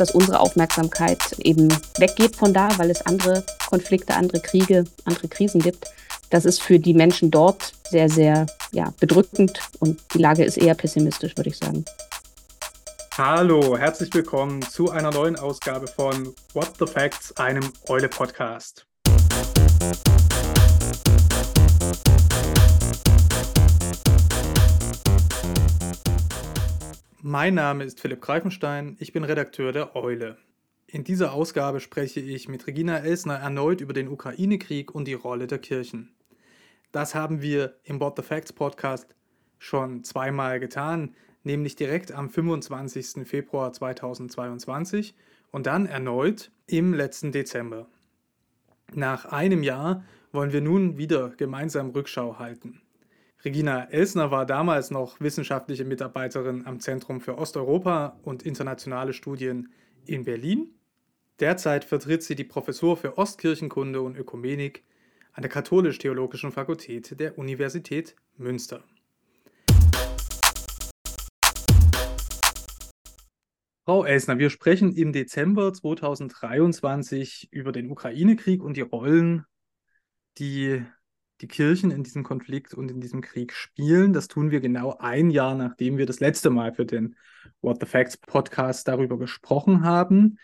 dass unsere Aufmerksamkeit eben weggeht von da, weil es andere Konflikte, andere Kriege, andere Krisen gibt. Das ist für die Menschen dort sehr, sehr ja, bedrückend und die Lage ist eher pessimistisch, würde ich sagen. Hallo, herzlich willkommen zu einer neuen Ausgabe von What the Facts, einem Eule-Podcast. Mein Name ist Philipp Greifenstein, ich bin Redakteur der Eule. In dieser Ausgabe spreche ich mit Regina Elsner erneut über den Ukraine-Krieg und die Rolle der Kirchen. Das haben wir im What the Facts Podcast schon zweimal getan, nämlich direkt am 25. Februar 2022 und dann erneut im letzten Dezember. Nach einem Jahr wollen wir nun wieder gemeinsam Rückschau halten. Regina Elsner war damals noch wissenschaftliche Mitarbeiterin am Zentrum für Osteuropa und internationale Studien in Berlin. Derzeit vertritt sie die Professur für Ostkirchenkunde und Ökumenik an der Katholisch-Theologischen Fakultät der Universität Münster. Frau Elsner, wir sprechen im Dezember 2023 über den Ukraine-Krieg und die Rollen, die die Kirchen in diesem Konflikt und in diesem Krieg spielen. Das tun wir genau ein Jahr, nachdem wir das letzte Mal für den What the Facts Podcast darüber gesprochen haben,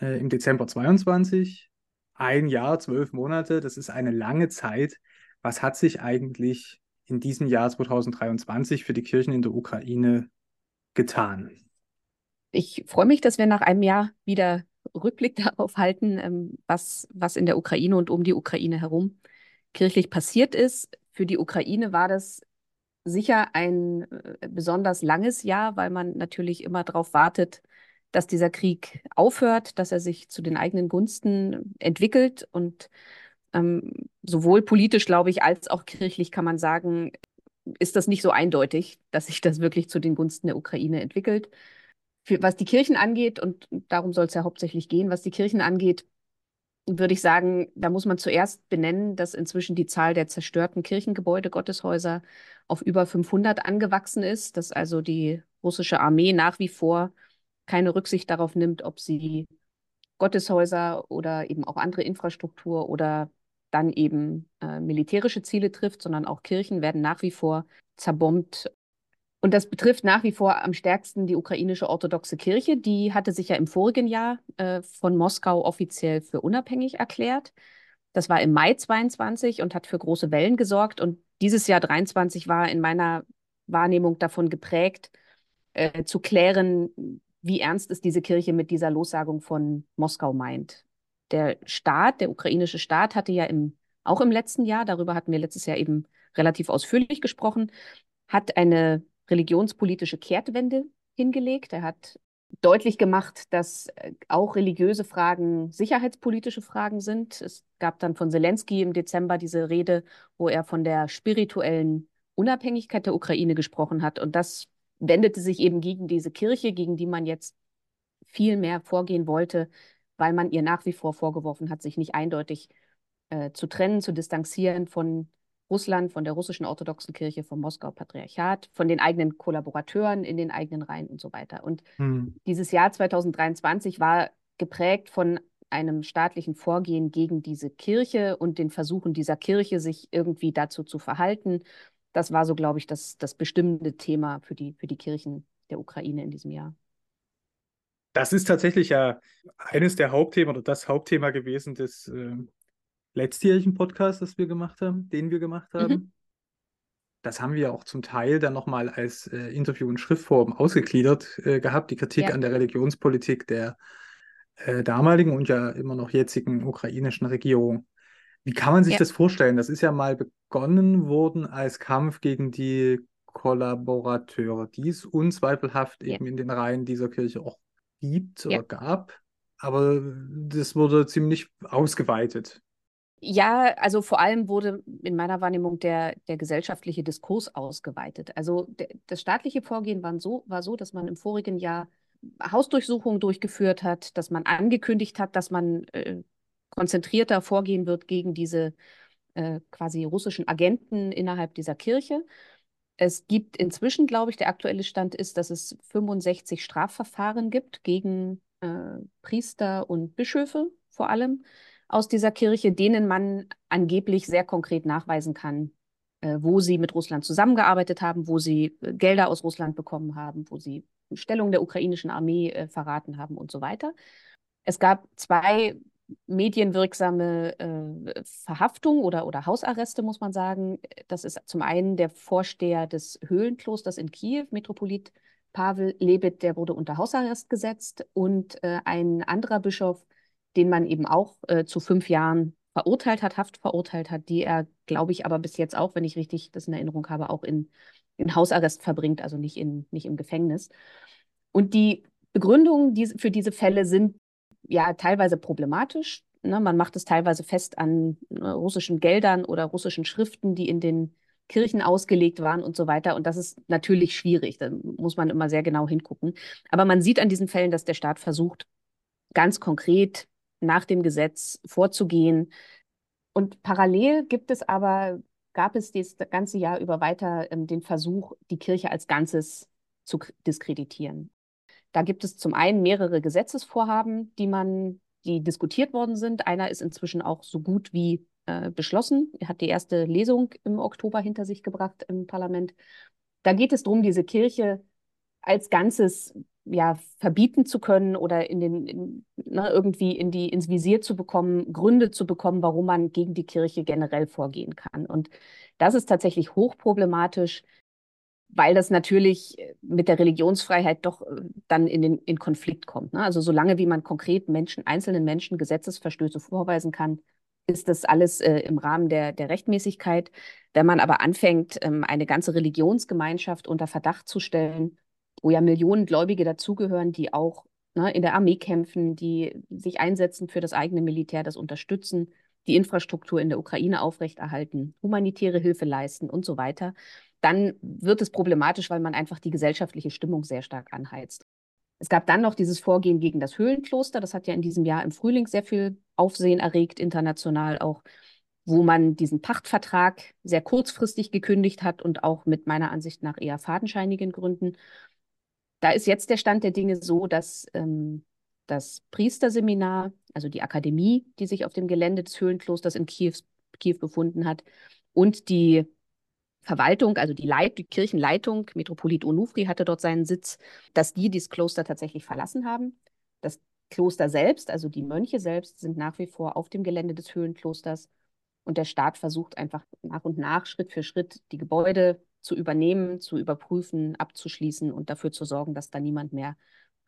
äh, im Dezember 22. Ein Jahr, zwölf Monate, das ist eine lange Zeit. Was hat sich eigentlich in diesem Jahr 2023 für die Kirchen in der Ukraine getan? Ich freue mich, dass wir nach einem Jahr wieder Rückblick darauf halten, ähm, was, was in der Ukraine und um die Ukraine herum kirchlich passiert ist. Für die Ukraine war das sicher ein äh, besonders langes Jahr, weil man natürlich immer darauf wartet, dass dieser Krieg aufhört, dass er sich zu den eigenen Gunsten entwickelt. Und ähm, sowohl politisch, glaube ich, als auch kirchlich kann man sagen, ist das nicht so eindeutig, dass sich das wirklich zu den Gunsten der Ukraine entwickelt. Für, was die Kirchen angeht, und darum soll es ja hauptsächlich gehen, was die Kirchen angeht, würde ich sagen, da muss man zuerst benennen, dass inzwischen die Zahl der zerstörten Kirchengebäude, Gotteshäuser auf über 500 angewachsen ist, dass also die russische Armee nach wie vor keine Rücksicht darauf nimmt, ob sie Gotteshäuser oder eben auch andere Infrastruktur oder dann eben äh, militärische Ziele trifft, sondern auch Kirchen werden nach wie vor zerbombt und das betrifft nach wie vor am stärksten die ukrainische orthodoxe Kirche. Die hatte sich ja im vorigen Jahr äh, von Moskau offiziell für unabhängig erklärt. Das war im Mai 22 und hat für große Wellen gesorgt. Und dieses Jahr 23 war in meiner Wahrnehmung davon geprägt, äh, zu klären, wie ernst es diese Kirche mit dieser Lossagung von Moskau meint. Der Staat, der ukrainische Staat, hatte ja im, auch im letzten Jahr, darüber hatten wir letztes Jahr eben relativ ausführlich gesprochen, hat eine religionspolitische Kehrtwende hingelegt. Er hat deutlich gemacht, dass äh, auch religiöse Fragen sicherheitspolitische Fragen sind. Es gab dann von Zelensky im Dezember diese Rede, wo er von der spirituellen Unabhängigkeit der Ukraine gesprochen hat. Und das wendete sich eben gegen diese Kirche, gegen die man jetzt viel mehr vorgehen wollte, weil man ihr nach wie vor vorgeworfen hat, sich nicht eindeutig äh, zu trennen, zu distanzieren von Russland, von der russischen orthodoxen Kirche, vom Moskauer Patriarchat, von den eigenen Kollaborateuren in den eigenen Reihen und so weiter. Und hm. dieses Jahr 2023 war geprägt von einem staatlichen Vorgehen gegen diese Kirche und den Versuchen dieser Kirche, sich irgendwie dazu zu verhalten. Das war so, glaube ich, das, das bestimmende Thema für die, für die Kirchen der Ukraine in diesem Jahr. Das ist tatsächlich ja eines der Hauptthemen oder das Hauptthema gewesen des äh, letztjährigen Podcast, das wir gemacht haben, den wir gemacht haben. Mhm. Das haben wir auch zum Teil dann nochmal als äh, Interview in Schriftform ausgegliedert äh, gehabt, die Kritik ja. an der Religionspolitik der äh, damaligen und ja immer noch jetzigen ukrainischen Regierung. Wie kann man sich ja. das vorstellen? Das ist ja mal begonnen worden als Kampf gegen die Kollaborateure, die es unzweifelhaft ja. eben in den Reihen dieser Kirche auch gibt oder gab. Aber das wurde ziemlich ausgeweitet. Ja, also vor allem wurde in meiner Wahrnehmung der, der gesellschaftliche Diskurs ausgeweitet. Also der, das staatliche Vorgehen war so, war so, dass man im vorigen Jahr Hausdurchsuchungen durchgeführt hat, dass man angekündigt hat, dass man äh, konzentrierter vorgehen wird gegen diese äh, quasi russischen Agenten innerhalb dieser Kirche. Es gibt inzwischen, glaube ich, der aktuelle Stand ist, dass es 65 Strafverfahren gibt gegen äh, Priester und Bischöfe vor allem aus dieser Kirche, denen man angeblich sehr konkret nachweisen kann, äh, wo sie mit Russland zusammengearbeitet haben, wo sie äh, Gelder aus Russland bekommen haben, wo sie Stellung der ukrainischen Armee äh, verraten haben und so weiter. Es gab zwei medienwirksame äh, Verhaftungen oder, oder Hausarreste, muss man sagen. Das ist zum einen der Vorsteher des Höhlenklosters in Kiew, Metropolit Pavel Lebet, der wurde unter Hausarrest gesetzt und äh, ein anderer Bischof, den man eben auch äh, zu fünf Jahren verurteilt hat, Haft verurteilt hat, die er, glaube ich, aber bis jetzt auch, wenn ich richtig das in Erinnerung habe, auch in, in Hausarrest verbringt, also nicht, in, nicht im Gefängnis. Und die Begründungen für diese Fälle sind ja teilweise problematisch. Ne? Man macht es teilweise fest an ne, russischen Geldern oder russischen Schriften, die in den Kirchen ausgelegt waren und so weiter. Und das ist natürlich schwierig. Da muss man immer sehr genau hingucken. Aber man sieht an diesen Fällen, dass der Staat versucht, ganz konkret nach dem Gesetz vorzugehen. Und parallel gibt es aber, gab es das ganze Jahr über weiter ähm, den Versuch, die Kirche als Ganzes zu diskreditieren. Da gibt es zum einen mehrere Gesetzesvorhaben, die man, die diskutiert worden sind. Einer ist inzwischen auch so gut wie äh, beschlossen. Er hat die erste Lesung im Oktober hinter sich gebracht im Parlament. Da geht es darum, diese Kirche als Ganzes ja, verbieten zu können oder in den, in, ne, irgendwie in die, ins Visier zu bekommen, Gründe zu bekommen, warum man gegen die Kirche generell vorgehen kann. Und das ist tatsächlich hochproblematisch, weil das natürlich mit der Religionsfreiheit doch äh, dann in den in Konflikt kommt. Ne? Also solange wie man konkret Menschen, einzelnen Menschen Gesetzesverstöße vorweisen kann, ist das alles äh, im Rahmen der, der Rechtmäßigkeit. Wenn man aber anfängt, ähm, eine ganze Religionsgemeinschaft unter Verdacht zu stellen, wo ja Millionen Gläubige dazugehören, die auch ne, in der Armee kämpfen, die sich einsetzen für das eigene Militär, das unterstützen, die Infrastruktur in der Ukraine aufrechterhalten, humanitäre Hilfe leisten und so weiter, dann wird es problematisch, weil man einfach die gesellschaftliche Stimmung sehr stark anheizt. Es gab dann noch dieses Vorgehen gegen das Höhlenkloster. Das hat ja in diesem Jahr im Frühling sehr viel Aufsehen erregt, international auch, wo man diesen Pachtvertrag sehr kurzfristig gekündigt hat und auch mit meiner Ansicht nach eher fadenscheinigen Gründen. Da ist jetzt der Stand der Dinge so, dass ähm, das Priesterseminar, also die Akademie, die sich auf dem Gelände des Höhlenklosters in Kiew, Kiew befunden hat, und die Verwaltung, also die, Leit die Kirchenleitung, Metropolit Onufri hatte dort seinen Sitz, dass die dieses Kloster tatsächlich verlassen haben. Das Kloster selbst, also die Mönche selbst, sind nach wie vor auf dem Gelände des Höhlenklosters. Und der Staat versucht einfach nach und nach, Schritt für Schritt, die Gebäude zu übernehmen, zu überprüfen, abzuschließen und dafür zu sorgen, dass da niemand mehr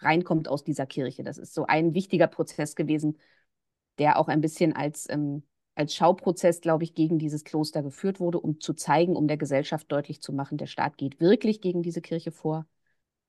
reinkommt aus dieser Kirche. Das ist so ein wichtiger Prozess gewesen, der auch ein bisschen als ähm, als Schauprozess, glaube ich, gegen dieses Kloster geführt wurde, um zu zeigen, um der Gesellschaft deutlich zu machen, der Staat geht wirklich gegen diese Kirche vor.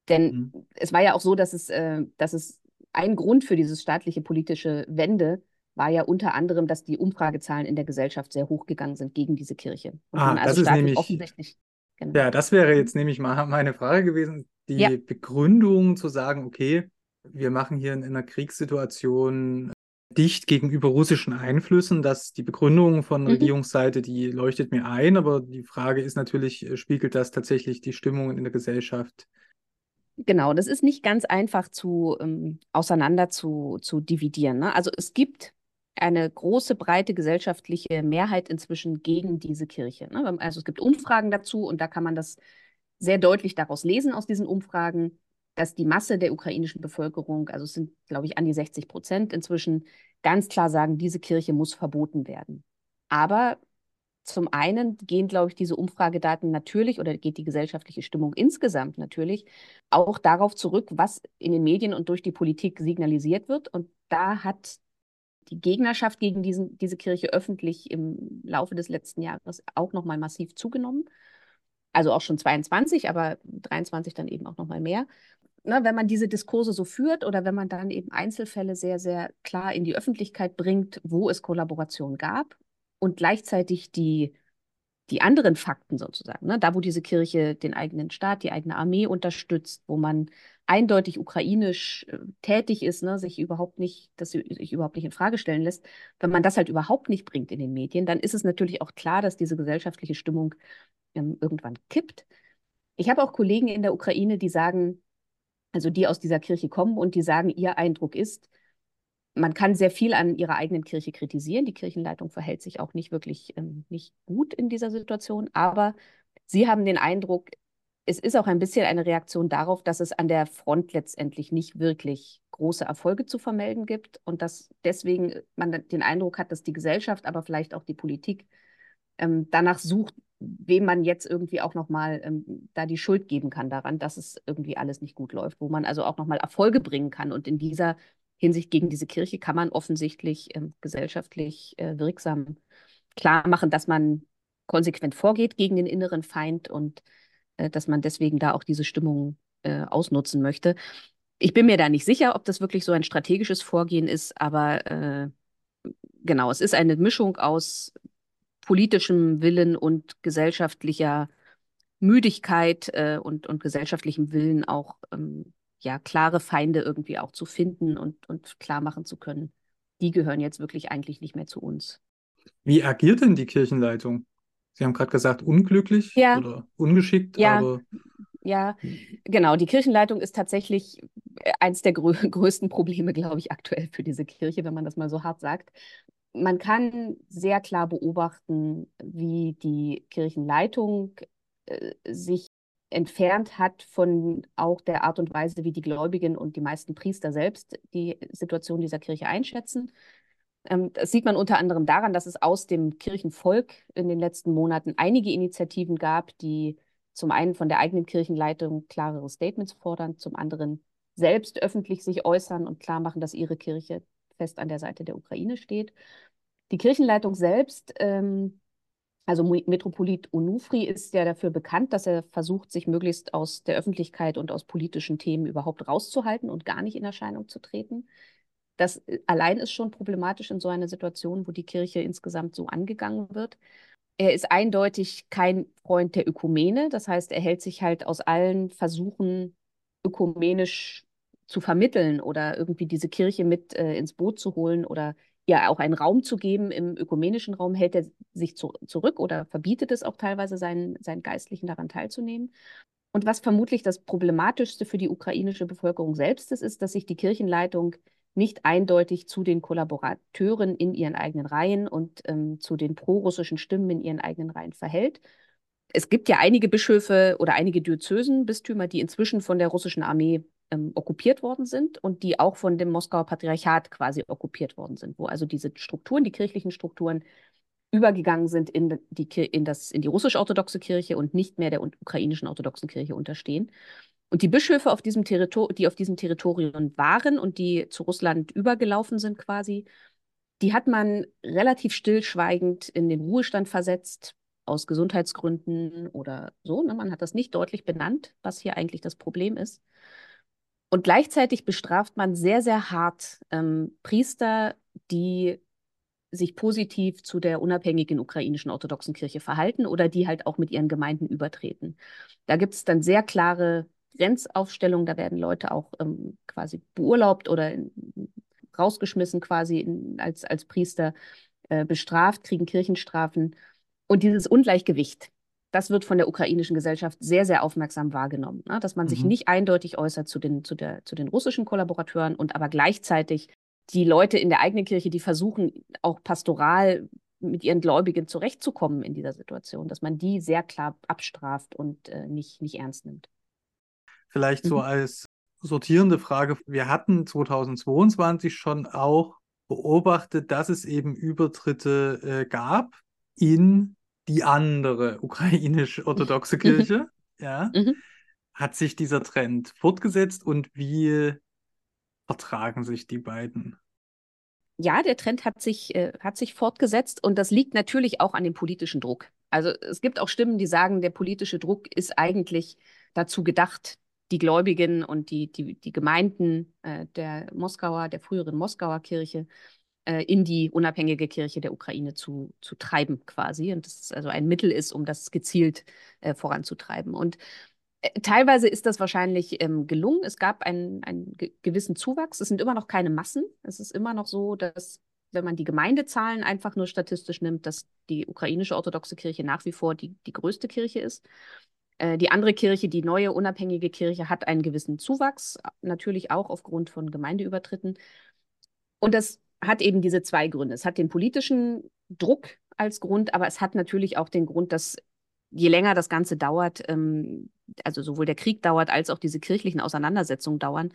Denn mhm. es war ja auch so, dass es, äh, dass es ein Grund für dieses staatliche politische Wende war ja unter anderem, dass die Umfragezahlen in der Gesellschaft sehr hochgegangen sind gegen diese Kirche. Und ah, also das ist nämlich offensichtlich. Genau. Ja, das wäre jetzt nämlich mal meine Frage gewesen, die ja. Begründung zu sagen, okay, wir machen hier in einer Kriegssituation dicht gegenüber russischen Einflüssen. Dass die Begründung von mhm. Regierungsseite, die leuchtet mir ein, aber die Frage ist natürlich, äh, spiegelt das tatsächlich die Stimmung in der Gesellschaft? Genau, das ist nicht ganz einfach zu ähm, auseinander zu, zu dividieren. Ne? Also es gibt eine große, breite gesellschaftliche Mehrheit inzwischen gegen diese Kirche. Ne? Also es gibt Umfragen dazu und da kann man das sehr deutlich daraus lesen aus diesen Umfragen dass die Masse der ukrainischen Bevölkerung, also es sind, glaube ich, an die 60 Prozent inzwischen, ganz klar sagen, diese Kirche muss verboten werden. Aber zum einen gehen, glaube ich, diese Umfragedaten natürlich oder geht die gesellschaftliche Stimmung insgesamt natürlich auch darauf zurück, was in den Medien und durch die Politik signalisiert wird. Und da hat die Gegnerschaft gegen diesen, diese Kirche öffentlich im Laufe des letzten Jahres auch nochmal massiv zugenommen. Also auch schon 22, aber 23 dann eben auch nochmal mehr ne, wenn man diese Diskurse so führt oder wenn man dann eben Einzelfälle sehr, sehr klar in die Öffentlichkeit bringt, wo es Kollaboration gab und gleichzeitig die, die anderen Fakten sozusagen, ne, da wo diese Kirche den eigenen Staat, die eigene Armee unterstützt, wo man eindeutig ukrainisch äh, tätig ist, ne, sich überhaupt nicht, das sich überhaupt nicht in Frage stellen lässt, wenn man das halt überhaupt nicht bringt in den Medien, dann ist es natürlich auch klar, dass diese gesellschaftliche Stimmung ähm, irgendwann kippt. Ich habe auch Kollegen in der Ukraine, die sagen, also die aus dieser Kirche kommen und die sagen, ihr Eindruck ist, man kann sehr viel an ihrer eigenen Kirche kritisieren. Die Kirchenleitung verhält sich auch nicht wirklich ähm, nicht gut in dieser Situation, aber sie haben den Eindruck, es ist auch ein bisschen eine Reaktion darauf, dass es an der Front letztendlich nicht wirklich große Erfolge zu vermelden gibt und dass deswegen man den Eindruck hat, dass die Gesellschaft, aber vielleicht auch die Politik ähm, danach sucht, wem man jetzt irgendwie auch nochmal ähm, da die Schuld geben kann daran, dass es irgendwie alles nicht gut läuft, wo man also auch nochmal Erfolge bringen kann. Und in dieser Hinsicht gegen diese Kirche kann man offensichtlich ähm, gesellschaftlich äh, wirksam klar machen, dass man konsequent vorgeht gegen den inneren Feind und äh, dass man deswegen da auch diese Stimmung äh, ausnutzen möchte. Ich bin mir da nicht sicher, ob das wirklich so ein strategisches Vorgehen ist, aber äh, genau, es ist eine Mischung aus politischem Willen und gesellschaftlicher Müdigkeit äh, und, und gesellschaftlichem Willen auch ähm, ja, klare Feinde irgendwie auch zu finden und, und klar machen zu können. Die gehören jetzt wirklich eigentlich nicht mehr zu uns. Wie agiert denn die Kirchenleitung? Sie haben gerade gesagt, unglücklich ja. oder ungeschickt, ja. aber. Ja, genau. Die Kirchenleitung ist tatsächlich äh, eins der grö größten Probleme, glaube ich, aktuell für diese Kirche, wenn man das mal so hart sagt. Man kann sehr klar beobachten, wie die Kirchenleitung äh, sich entfernt hat von auch der Art und Weise, wie die Gläubigen und die meisten Priester selbst die Situation dieser Kirche einschätzen. Ähm, das sieht man unter anderem daran, dass es aus dem Kirchenvolk in den letzten Monaten einige Initiativen gab, die zum einen von der eigenen Kirchenleitung klarere Statements fordern, zum anderen selbst öffentlich sich äußern und klar machen, dass ihre Kirche fest an der Seite der Ukraine steht. Die Kirchenleitung selbst ähm, also Metropolit Onufri ist ja dafür bekannt, dass er versucht, sich möglichst aus der Öffentlichkeit und aus politischen Themen überhaupt rauszuhalten und gar nicht in Erscheinung zu treten. Das äh, allein ist schon problematisch in so einer Situation, wo die Kirche insgesamt so angegangen wird. Er ist eindeutig kein Freund der Ökumene, das heißt, er hält sich halt aus allen Versuchen, ökumenisch zu vermitteln oder irgendwie diese Kirche mit äh, ins Boot zu holen oder ja auch einen Raum zu geben im ökumenischen Raum, hält er sich zu, zurück oder verbietet es auch teilweise seinen, seinen Geistlichen daran teilzunehmen. Und was vermutlich das Problematischste für die ukrainische Bevölkerung selbst ist, ist, dass sich die Kirchenleitung nicht eindeutig zu den Kollaborateuren in ihren eigenen Reihen und ähm, zu den prorussischen Stimmen in ihren eigenen Reihen verhält. Es gibt ja einige Bischöfe oder einige Diözesen, Bistümer, die inzwischen von der russischen Armee ähm, okkupiert worden sind und die auch von dem Moskauer Patriarchat quasi okkupiert worden sind, wo also diese Strukturen, die kirchlichen Strukturen, übergegangen sind in die, in in die russisch-orthodoxe Kirche und nicht mehr der ukrainischen orthodoxen Kirche unterstehen. Und die Bischöfe, auf diesem die auf diesem Territorium waren und die zu Russland übergelaufen sind quasi, die hat man relativ stillschweigend in den Ruhestand versetzt, aus Gesundheitsgründen oder so. Ne? Man hat das nicht deutlich benannt, was hier eigentlich das Problem ist. Und gleichzeitig bestraft man sehr, sehr hart ähm, Priester, die sich positiv zu der unabhängigen ukrainischen orthodoxen Kirche verhalten oder die halt auch mit ihren Gemeinden übertreten. Da gibt es dann sehr klare Grenzaufstellungen, da werden Leute auch ähm, quasi beurlaubt oder in, rausgeschmissen quasi in, als, als Priester äh, bestraft, kriegen Kirchenstrafen. Und dieses Ungleichgewicht das wird von der ukrainischen Gesellschaft sehr, sehr aufmerksam wahrgenommen, ne? dass man mhm. sich nicht eindeutig äußert zu den, zu, der, zu den russischen Kollaborateuren und aber gleichzeitig die Leute in der eigenen Kirche, die versuchen, auch pastoral mit ihren Gläubigen zurechtzukommen in dieser Situation, dass man die sehr klar abstraft und äh, nicht, nicht ernst nimmt. Vielleicht mhm. so als sortierende Frage, wir hatten 2022 schon auch beobachtet, dass es eben Übertritte äh, gab in die andere ukrainisch-orthodoxe Kirche. ja. Mhm. Hat sich dieser Trend fortgesetzt und wie vertragen sich die beiden? Ja, der Trend hat sich, äh, hat sich fortgesetzt und das liegt natürlich auch an dem politischen Druck. Also es gibt auch Stimmen, die sagen, der politische Druck ist eigentlich dazu gedacht, die Gläubigen und die, die, die Gemeinden äh, der Moskauer, der früheren Moskauer Kirche äh, in die unabhängige Kirche der Ukraine zu, zu treiben quasi. Und das also ein Mittel ist, um das gezielt äh, voranzutreiben. Und äh, teilweise ist das wahrscheinlich ähm, gelungen. Es gab einen, einen gewissen Zuwachs. Es sind immer noch keine Massen. Es ist immer noch so, dass wenn man die Gemeindezahlen einfach nur statistisch nimmt, dass die ukrainische orthodoxe Kirche nach wie vor die, die größte Kirche ist. Äh, die andere Kirche, die neue unabhängige Kirche, hat einen gewissen Zuwachs, natürlich auch aufgrund von Gemeindeübertritten. Und das hat eben diese zwei Gründe. Es hat den politischen Druck als Grund, aber es hat natürlich auch den Grund, dass je länger das Ganze dauert, ähm, also sowohl der Krieg dauert, als auch diese kirchlichen Auseinandersetzungen dauern,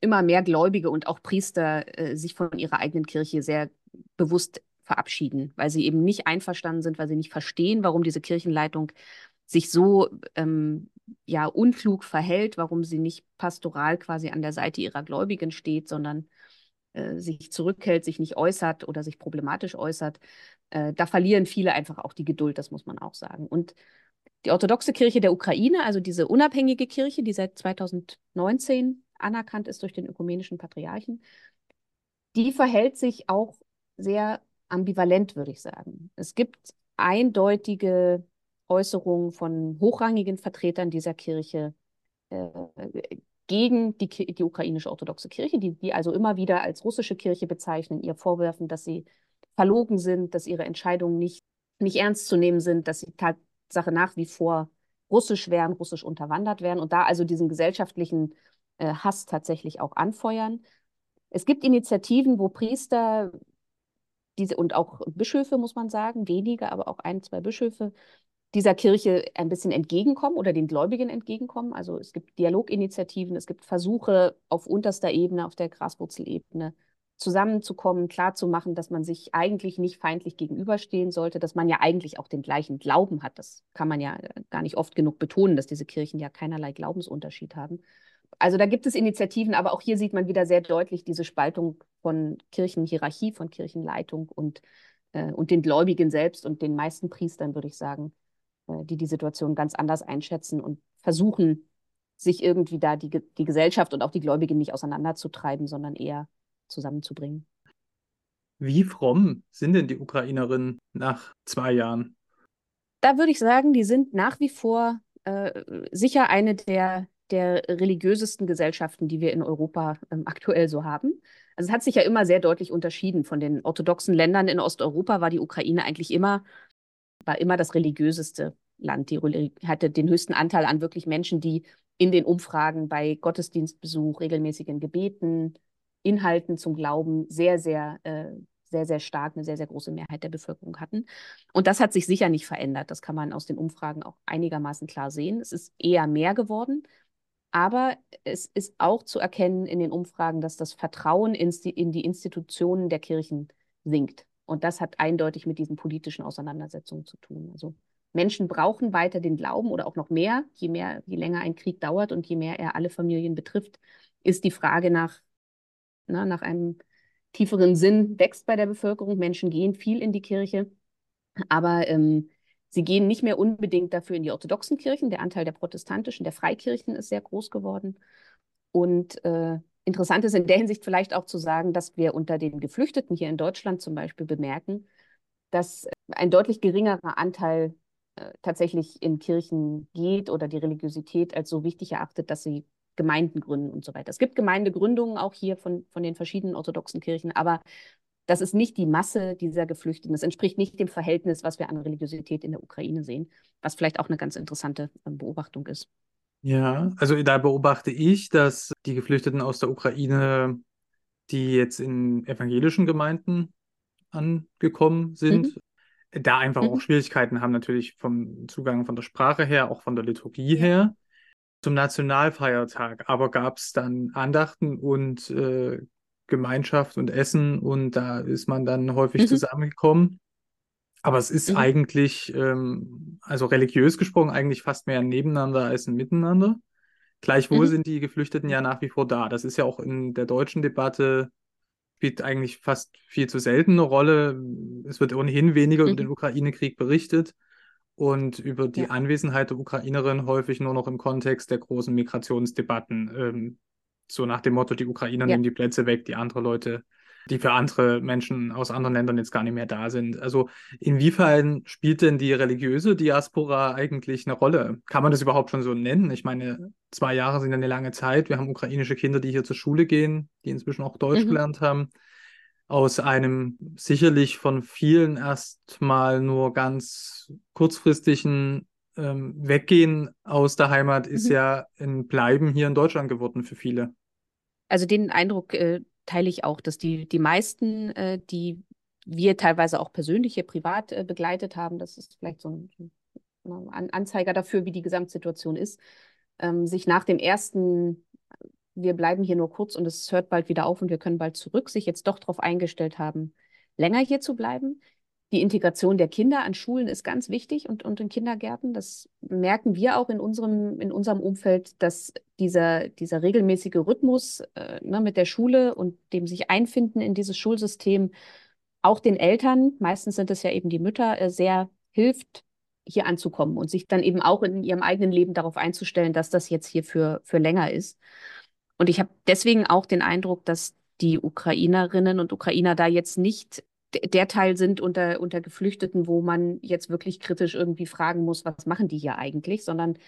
immer mehr Gläubige und auch Priester äh, sich von ihrer eigenen Kirche sehr bewusst verabschieden, weil sie eben nicht einverstanden sind, weil sie nicht verstehen, warum diese Kirchenleitung sich so ähm, ja unklug verhält, warum sie nicht pastoral quasi an der Seite ihrer Gläubigen steht, sondern sich zurückhält, sich nicht äußert oder sich problematisch äußert. Äh, da verlieren viele einfach auch die Geduld, das muss man auch sagen. Und die orthodoxe Kirche der Ukraine, also diese unabhängige Kirche, die seit 2019 anerkannt ist durch den ökumenischen Patriarchen, die verhält sich auch sehr ambivalent, würde ich sagen. Es gibt eindeutige Äußerungen von hochrangigen Vertretern dieser Kirche äh, gegen die, die ukrainische orthodoxe Kirche, die, die also immer wieder als russische Kirche bezeichnen, ihr vorwerfen, dass sie verlogen sind, dass ihre Entscheidungen nicht, nicht ernst zu nehmen sind, dass sie Tatsache nach wie vor russisch wären, russisch unterwandert werden und da also diesen gesellschaftlichen äh, Hass tatsächlich auch anfeuern. Es gibt Initiativen, wo Priester diese, und auch Bischöfe, muss man sagen, wenige, aber auch ein, zwei Bischöfe, dieser Kirche ein bisschen entgegenkommen oder den Gläubigen entgegenkommen. Also es gibt Dialoginitiativen, es gibt Versuche auf unterster Ebene, auf der Graswurzelebene zusammenzukommen, klarzumachen, dass man sich eigentlich nicht feindlich gegenüberstehen sollte, dass man ja eigentlich auch den gleichen Glauben hat. Das kann man ja gar nicht oft genug betonen, dass diese Kirchen ja keinerlei Glaubensunterschied haben. Also da gibt es Initiativen, aber auch hier sieht man wieder sehr deutlich diese Spaltung von Kirchenhierarchie, von Kirchenleitung und, äh, und den Gläubigen selbst und den meisten Priestern, würde ich sagen, äh, die die Situation ganz anders einschätzen und versuchen, sich irgendwie da die, die Gesellschaft und auch die Gläubigen nicht auseinanderzutreiben, sondern eher zusammenzubringen. Wie fromm sind denn die Ukrainerinnen nach zwei Jahren? Da würde ich sagen, die sind nach wie vor äh, sicher eine der, der religiösesten Gesellschaften, die wir in Europa ähm, aktuell so haben. Also es hat sich ja immer sehr deutlich unterschieden. Von den orthodoxen Ländern in Osteuropa war die Ukraine eigentlich immer war immer das religiöseste Land. Die hatte den höchsten Anteil an wirklich Menschen, die in den Umfragen bei Gottesdienstbesuch, regelmäßigen Gebeten, Inhalten zum Glauben sehr, sehr, äh, sehr, sehr stark, eine sehr, sehr große Mehrheit der Bevölkerung hatten. Und das hat sich sicher nicht verändert. Das kann man aus den Umfragen auch einigermaßen klar sehen. Es ist eher mehr geworden. Aber es ist auch zu erkennen in den Umfragen, dass das Vertrauen in die Institutionen der Kirchen sinkt. Und das hat eindeutig mit diesen politischen Auseinandersetzungen zu tun. Also Menschen brauchen weiter den Glauben oder auch noch mehr. Je mehr, je länger ein Krieg dauert und je mehr er alle Familien betrifft, ist die Frage nach, na, nach einem tieferen Sinn wächst bei der Bevölkerung. Menschen gehen viel in die Kirche, aber ähm, sie gehen nicht mehr unbedingt dafür in die orthodoxen Kirchen. Der Anteil der protestantischen, der Freikirchen ist sehr groß geworden. Und äh, Interessant ist in der Hinsicht vielleicht auch zu sagen, dass wir unter den Geflüchteten hier in Deutschland zum Beispiel bemerken, dass ein deutlich geringerer Anteil äh, tatsächlich in Kirchen geht oder die Religiosität als so wichtig erachtet, dass sie Gemeinden gründen und so weiter. Es gibt Gemeindegründungen auch hier von, von den verschiedenen orthodoxen Kirchen, aber das ist nicht die Masse dieser Geflüchteten. Das entspricht nicht dem Verhältnis, was wir an Religiosität in der Ukraine sehen, was vielleicht auch eine ganz interessante ähm, Beobachtung ist. Ja, also da beobachte ich, dass die Geflüchteten aus der Ukraine, die jetzt in evangelischen Gemeinden angekommen sind, mhm. da einfach mhm. auch Schwierigkeiten haben, natürlich vom Zugang von der Sprache her, auch von der Liturgie ja. her. Zum Nationalfeiertag aber gab es dann Andachten und äh, Gemeinschaft und Essen und da ist man dann häufig mhm. zusammengekommen. Aber es ist mhm. eigentlich, ähm, also religiös gesprochen, eigentlich fast mehr ein Nebeneinander als ein Miteinander. Gleichwohl mhm. sind die Geflüchteten ja nach wie vor da. Das ist ja auch in der deutschen Debatte spielt eigentlich fast viel zu selten eine Rolle. Es wird ohnehin weniger mhm. über den Ukraine-Krieg berichtet und über die ja. Anwesenheit der Ukrainerin häufig nur noch im Kontext der großen Migrationsdebatten. Ähm, so nach dem Motto, die Ukrainer ja. nehmen die Plätze weg, die andere Leute die für andere Menschen aus anderen Ländern jetzt gar nicht mehr da sind. Also inwiefern spielt denn die religiöse Diaspora eigentlich eine Rolle? Kann man das überhaupt schon so nennen? Ich meine, zwei Jahre sind eine lange Zeit. Wir haben ukrainische Kinder, die hier zur Schule gehen, die inzwischen auch Deutsch mhm. gelernt haben. Aus einem sicherlich von vielen erstmal nur ganz kurzfristigen ähm, Weggehen aus der Heimat ist mhm. ja ein Bleiben hier in Deutschland geworden für viele. Also den Eindruck äh, teile ich auch, dass die, die meisten, äh, die wir teilweise auch persönlich hier privat äh, begleitet haben, das ist vielleicht so ein, ein Anzeiger dafür, wie die Gesamtsituation ist, ähm, sich nach dem ersten, wir bleiben hier nur kurz und es hört bald wieder auf und wir können bald zurück, sich jetzt doch darauf eingestellt haben, länger hier zu bleiben. Die Integration der Kinder an Schulen ist ganz wichtig und, und in Kindergärten. Das merken wir auch in unserem, in unserem Umfeld, dass dieser, dieser regelmäßige Rhythmus äh, ne, mit der Schule und dem sich einfinden in dieses Schulsystem auch den Eltern, meistens sind es ja eben die Mütter, äh, sehr hilft, hier anzukommen und sich dann eben auch in ihrem eigenen Leben darauf einzustellen, dass das jetzt hier für, für länger ist. Und ich habe deswegen auch den Eindruck, dass die Ukrainerinnen und Ukrainer da jetzt nicht der Teil sind unter, unter Geflüchteten, wo man jetzt wirklich kritisch irgendwie fragen muss, was machen die hier eigentlich, sondern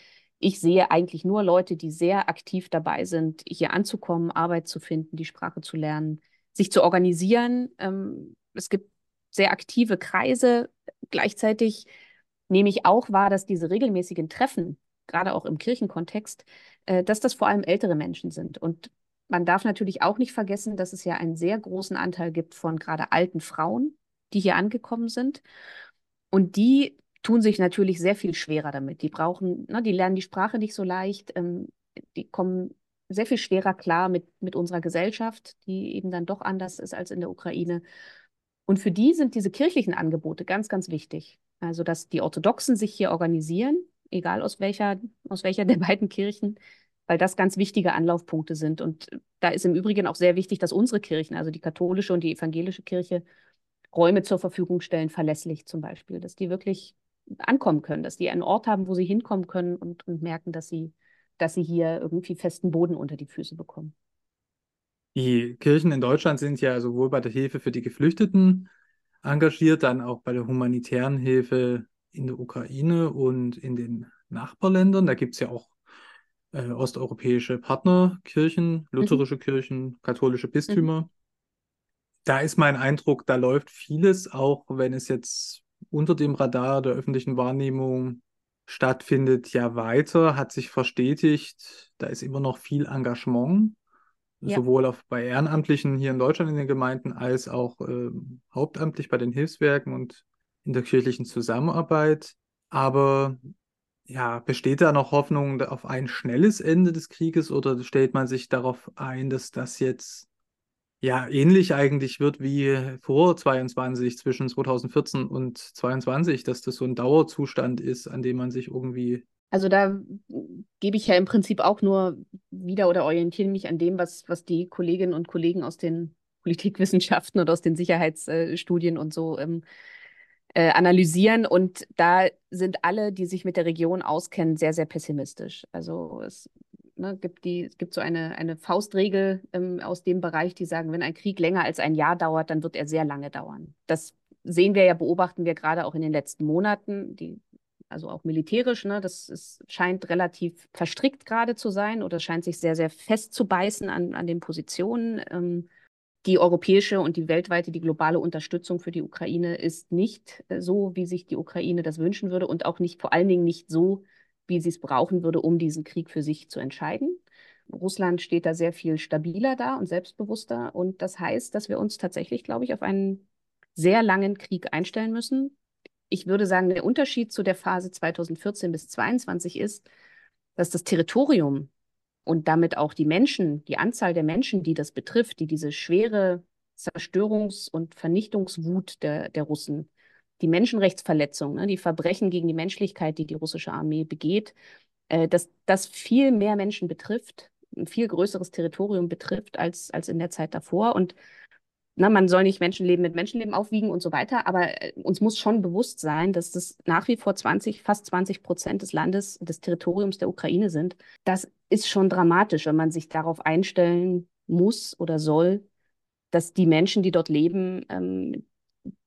ich sehe eigentlich nur Leute, die sehr aktiv dabei sind, hier anzukommen, Arbeit zu finden, die Sprache zu lernen, sich zu organisieren. Ähm, es gibt sehr aktive Kreise. Gleichzeitig nehme ich auch wahr, dass diese regelmäßigen Treffen, gerade auch im Kirchenkontext, äh, dass das vor allem ältere Menschen sind. Und man darf natürlich auch nicht vergessen, dass es ja einen sehr großen Anteil gibt von gerade alten Frauen, die hier angekommen sind. Und die tun sich natürlich sehr viel schwerer damit. Die brauchen, ne, die lernen die Sprache nicht so leicht, ähm, die kommen sehr viel schwerer klar mit, mit unserer Gesellschaft, die eben dann doch anders ist als in der Ukraine. Und für die sind diese kirchlichen Angebote ganz, ganz wichtig. Also, dass die Orthodoxen sich hier organisieren, egal aus welcher, aus welcher der beiden Kirchen, weil das ganz wichtige Anlaufpunkte sind. Und da ist im Übrigen auch sehr wichtig, dass unsere Kirchen, also die katholische und die evangelische Kirche, Räume zur Verfügung stellen, verlässlich zum Beispiel, dass die wirklich ankommen können, dass die einen Ort haben, wo sie hinkommen können und, und merken, dass sie, dass sie hier irgendwie festen Boden unter die Füße bekommen. Die Kirchen in Deutschland sind ja sowohl bei der Hilfe für die Geflüchteten engagiert, dann auch bei der humanitären Hilfe in der Ukraine und in den Nachbarländern. Da gibt es ja auch äh, osteuropäische Partnerkirchen, mhm. lutherische mhm. Kirchen, katholische Bistümer. Mhm. Da ist mein Eindruck, da läuft vieles, auch wenn es jetzt unter dem Radar der öffentlichen Wahrnehmung stattfindet, ja weiter, hat sich verstetigt. Da ist immer noch viel Engagement, ja. sowohl auf, bei Ehrenamtlichen hier in Deutschland in den Gemeinden als auch äh, hauptamtlich bei den Hilfswerken und in der kirchlichen Zusammenarbeit. Aber ja, besteht da noch Hoffnung auf ein schnelles Ende des Krieges oder stellt man sich darauf ein, dass das jetzt ja ähnlich eigentlich wird wie vor 22, zwischen 2014 und 22, dass das so ein Dauerzustand ist, an dem man sich irgendwie. Also da gebe ich ja im Prinzip auch nur wieder oder orientiere mich an dem, was, was die Kolleginnen und Kollegen aus den Politikwissenschaften oder aus den Sicherheitsstudien und so ähm, äh, analysieren. Und da sind alle, die sich mit der Region auskennen, sehr, sehr pessimistisch. Also es ne, gibt, die, es gibt so eine, eine Faustregel ähm, aus dem Bereich, die sagen, wenn ein Krieg länger als ein Jahr dauert, dann wird er sehr lange dauern. Das sehen wir ja, beobachten wir gerade auch in den letzten Monaten. Die also auch militärisch, ne, das ist, scheint relativ verstrickt gerade zu sein oder scheint sich sehr, sehr fest zu beißen an, an den Positionen. Ähm, die europäische und die weltweite, die globale Unterstützung für die Ukraine ist nicht äh, so, wie sich die Ukraine das wünschen würde und auch nicht, vor allen Dingen nicht so, wie sie es brauchen würde, um diesen Krieg für sich zu entscheiden. Russland steht da sehr viel stabiler da und selbstbewusster. Und das heißt, dass wir uns tatsächlich, glaube ich, auf einen sehr langen Krieg einstellen müssen. Ich würde sagen, der Unterschied zu der Phase 2014 bis 2022 ist, dass das Territorium und damit auch die Menschen, die Anzahl der Menschen, die das betrifft, die diese schwere Zerstörungs- und Vernichtungswut der, der Russen, die Menschenrechtsverletzungen, ne, die Verbrechen gegen die Menschlichkeit, die die russische Armee begeht, äh, dass das viel mehr Menschen betrifft, ein viel größeres Territorium betrifft als, als in der Zeit davor. Und na, man soll nicht Menschenleben mit Menschenleben aufwiegen und so weiter, aber äh, uns muss schon bewusst sein, dass das nach wie vor 20, fast 20 Prozent des Landes, des Territoriums der Ukraine sind. Das ist schon dramatisch, wenn man sich darauf einstellen muss oder soll, dass die Menschen, die dort leben, ähm,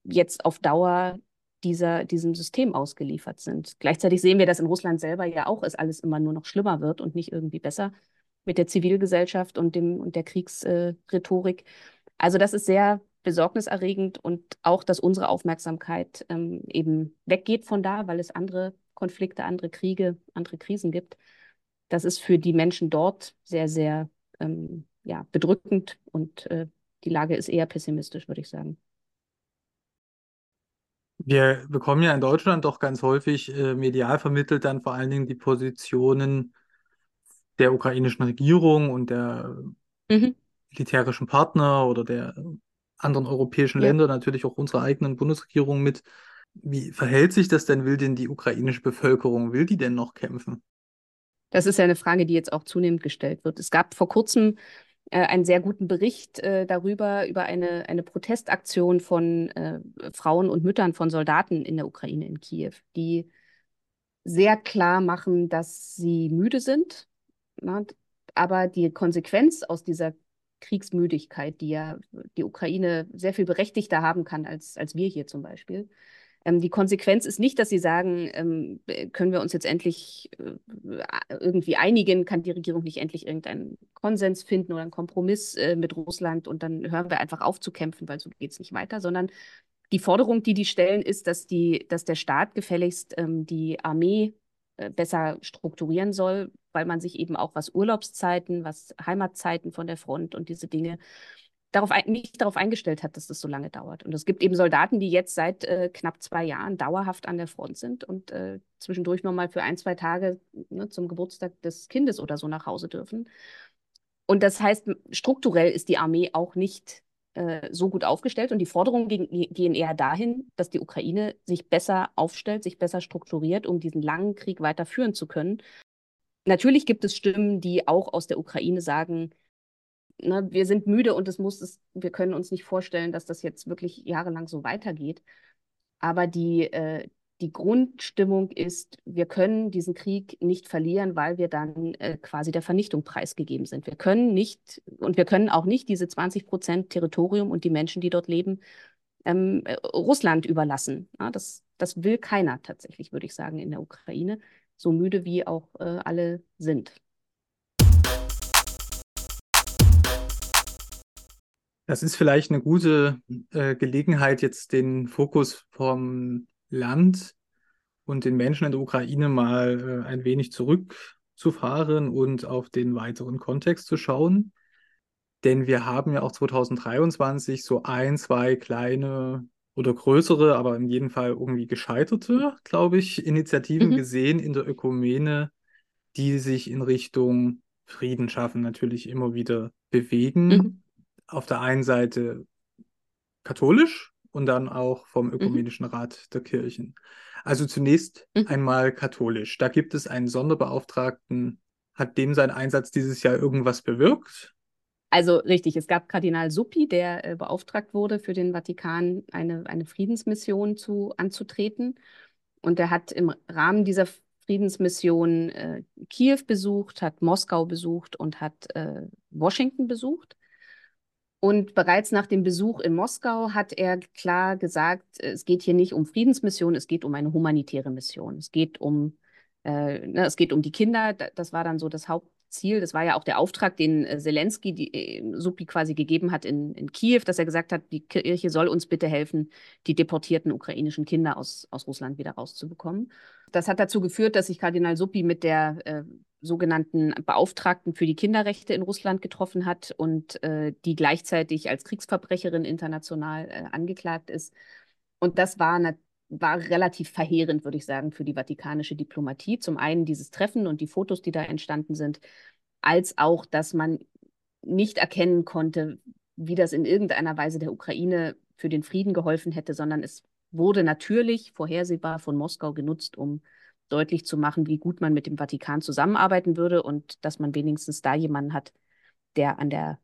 jetzt auf Dauer dieser, diesem System ausgeliefert sind. Gleichzeitig sehen wir, dass in Russland selber ja auch es alles immer nur noch schlimmer wird und nicht irgendwie besser mit der Zivilgesellschaft und, dem, und der Kriegsrhetorik. Also das ist sehr besorgniserregend und auch, dass unsere Aufmerksamkeit ähm, eben weggeht von da, weil es andere Konflikte, andere Kriege, andere Krisen gibt. Das ist für die Menschen dort sehr, sehr ähm, ja, bedrückend und äh, die Lage ist eher pessimistisch, würde ich sagen. Wir bekommen ja in Deutschland doch ganz häufig äh, medial vermittelt dann vor allen Dingen die Positionen der ukrainischen Regierung und der mhm. militärischen Partner oder der anderen europäischen ja. Länder, natürlich auch unserer eigenen Bundesregierung mit. Wie verhält sich das denn? Will denn die ukrainische Bevölkerung, will die denn noch kämpfen? Das ist ja eine Frage, die jetzt auch zunehmend gestellt wird. Es gab vor kurzem einen sehr guten Bericht äh, darüber, über eine, eine Protestaktion von äh, Frauen und Müttern von Soldaten in der Ukraine, in Kiew, die sehr klar machen, dass sie müde sind. Ne? aber die Konsequenz aus dieser Kriegsmüdigkeit, die ja die Ukraine sehr viel berechtigter haben kann als, als wir hier zum Beispiel. Ähm, die Konsequenz ist nicht, dass sie sagen, ähm, können wir uns jetzt endlich äh, irgendwie einigen, kann die Regierung nicht endlich irgendeinen Konsens finden oder einen Kompromiss äh, mit Russland und dann hören wir einfach auf zu kämpfen, weil so geht es nicht weiter, sondern die Forderung, die die stellen, ist, dass, die, dass der Staat gefälligst ähm, die Armee äh, besser strukturieren soll, weil man sich eben auch was Urlaubszeiten, was Heimatzeiten von der Front und diese Dinge darauf nicht darauf eingestellt hat, dass das so lange dauert. Und es gibt eben Soldaten, die jetzt seit äh, knapp zwei Jahren dauerhaft an der Front sind und äh, zwischendurch nochmal für ein, zwei Tage ne, zum Geburtstag des Kindes oder so nach Hause dürfen. Und das heißt, strukturell ist die Armee auch nicht äh, so gut aufgestellt. Und die Forderungen gegen, gehen eher dahin, dass die Ukraine sich besser aufstellt, sich besser strukturiert, um diesen langen Krieg weiter führen zu können. Natürlich gibt es Stimmen, die auch aus der Ukraine sagen, ne, wir sind müde und es muss es, wir können uns nicht vorstellen, dass das jetzt wirklich jahrelang so weitergeht. Aber die, äh, die Grundstimmung ist, wir können diesen Krieg nicht verlieren, weil wir dann äh, quasi der Vernichtung preisgegeben sind. Wir können nicht und wir können auch nicht diese 20 Prozent Territorium und die Menschen, die dort leben, ähm, äh, Russland überlassen. Ja, das, das will keiner tatsächlich, würde ich sagen, in der Ukraine, so müde wie auch äh, alle sind. Das ist vielleicht eine gute äh, Gelegenheit, jetzt den Fokus vom Land und den Menschen in der Ukraine mal äh, ein wenig zurückzufahren und auf den weiteren Kontext zu schauen. Denn wir haben ja auch 2023 so ein, zwei kleine oder größere, aber in jedem Fall irgendwie gescheiterte, glaube ich, Initiativen mhm. gesehen in der Ökumene, die sich in Richtung Frieden schaffen natürlich immer wieder bewegen. Mhm. Auf der einen Seite katholisch, und dann auch vom mhm. Ökumenischen mhm. Rat der Kirchen. Also zunächst mhm. einmal katholisch. Da gibt es einen Sonderbeauftragten. Hat dem sein Einsatz dieses Jahr irgendwas bewirkt? Also richtig, es gab Kardinal Suppi, der äh, beauftragt wurde, für den Vatikan eine, eine Friedensmission zu, anzutreten. Und er hat im Rahmen dieser Friedensmission äh, Kiew besucht, hat Moskau besucht und hat äh, Washington besucht. Und bereits nach dem Besuch in Moskau hat er klar gesagt, es geht hier nicht um Friedensmission, es geht um eine humanitäre Mission. Es geht um, äh, ne, es geht um die Kinder. Das war dann so das Hauptziel. Das war ja auch der Auftrag, den äh, Zelensky, die äh, Suppi quasi gegeben hat in, in Kiew, dass er gesagt hat, die Kirche soll uns bitte helfen, die deportierten ukrainischen Kinder aus, aus Russland wieder rauszubekommen. Das hat dazu geführt, dass sich Kardinal Suppi mit der äh, sogenannten Beauftragten für die Kinderrechte in Russland getroffen hat und äh, die gleichzeitig als Kriegsverbrecherin international äh, angeklagt ist. Und das war, war relativ verheerend, würde ich sagen, für die vatikanische Diplomatie. Zum einen dieses Treffen und die Fotos, die da entstanden sind, als auch, dass man nicht erkennen konnte, wie das in irgendeiner Weise der Ukraine für den Frieden geholfen hätte, sondern es wurde natürlich vorhersehbar von Moskau genutzt, um deutlich zu machen, wie gut man mit dem Vatikan zusammenarbeiten würde und dass man wenigstens da jemanden hat, der an der,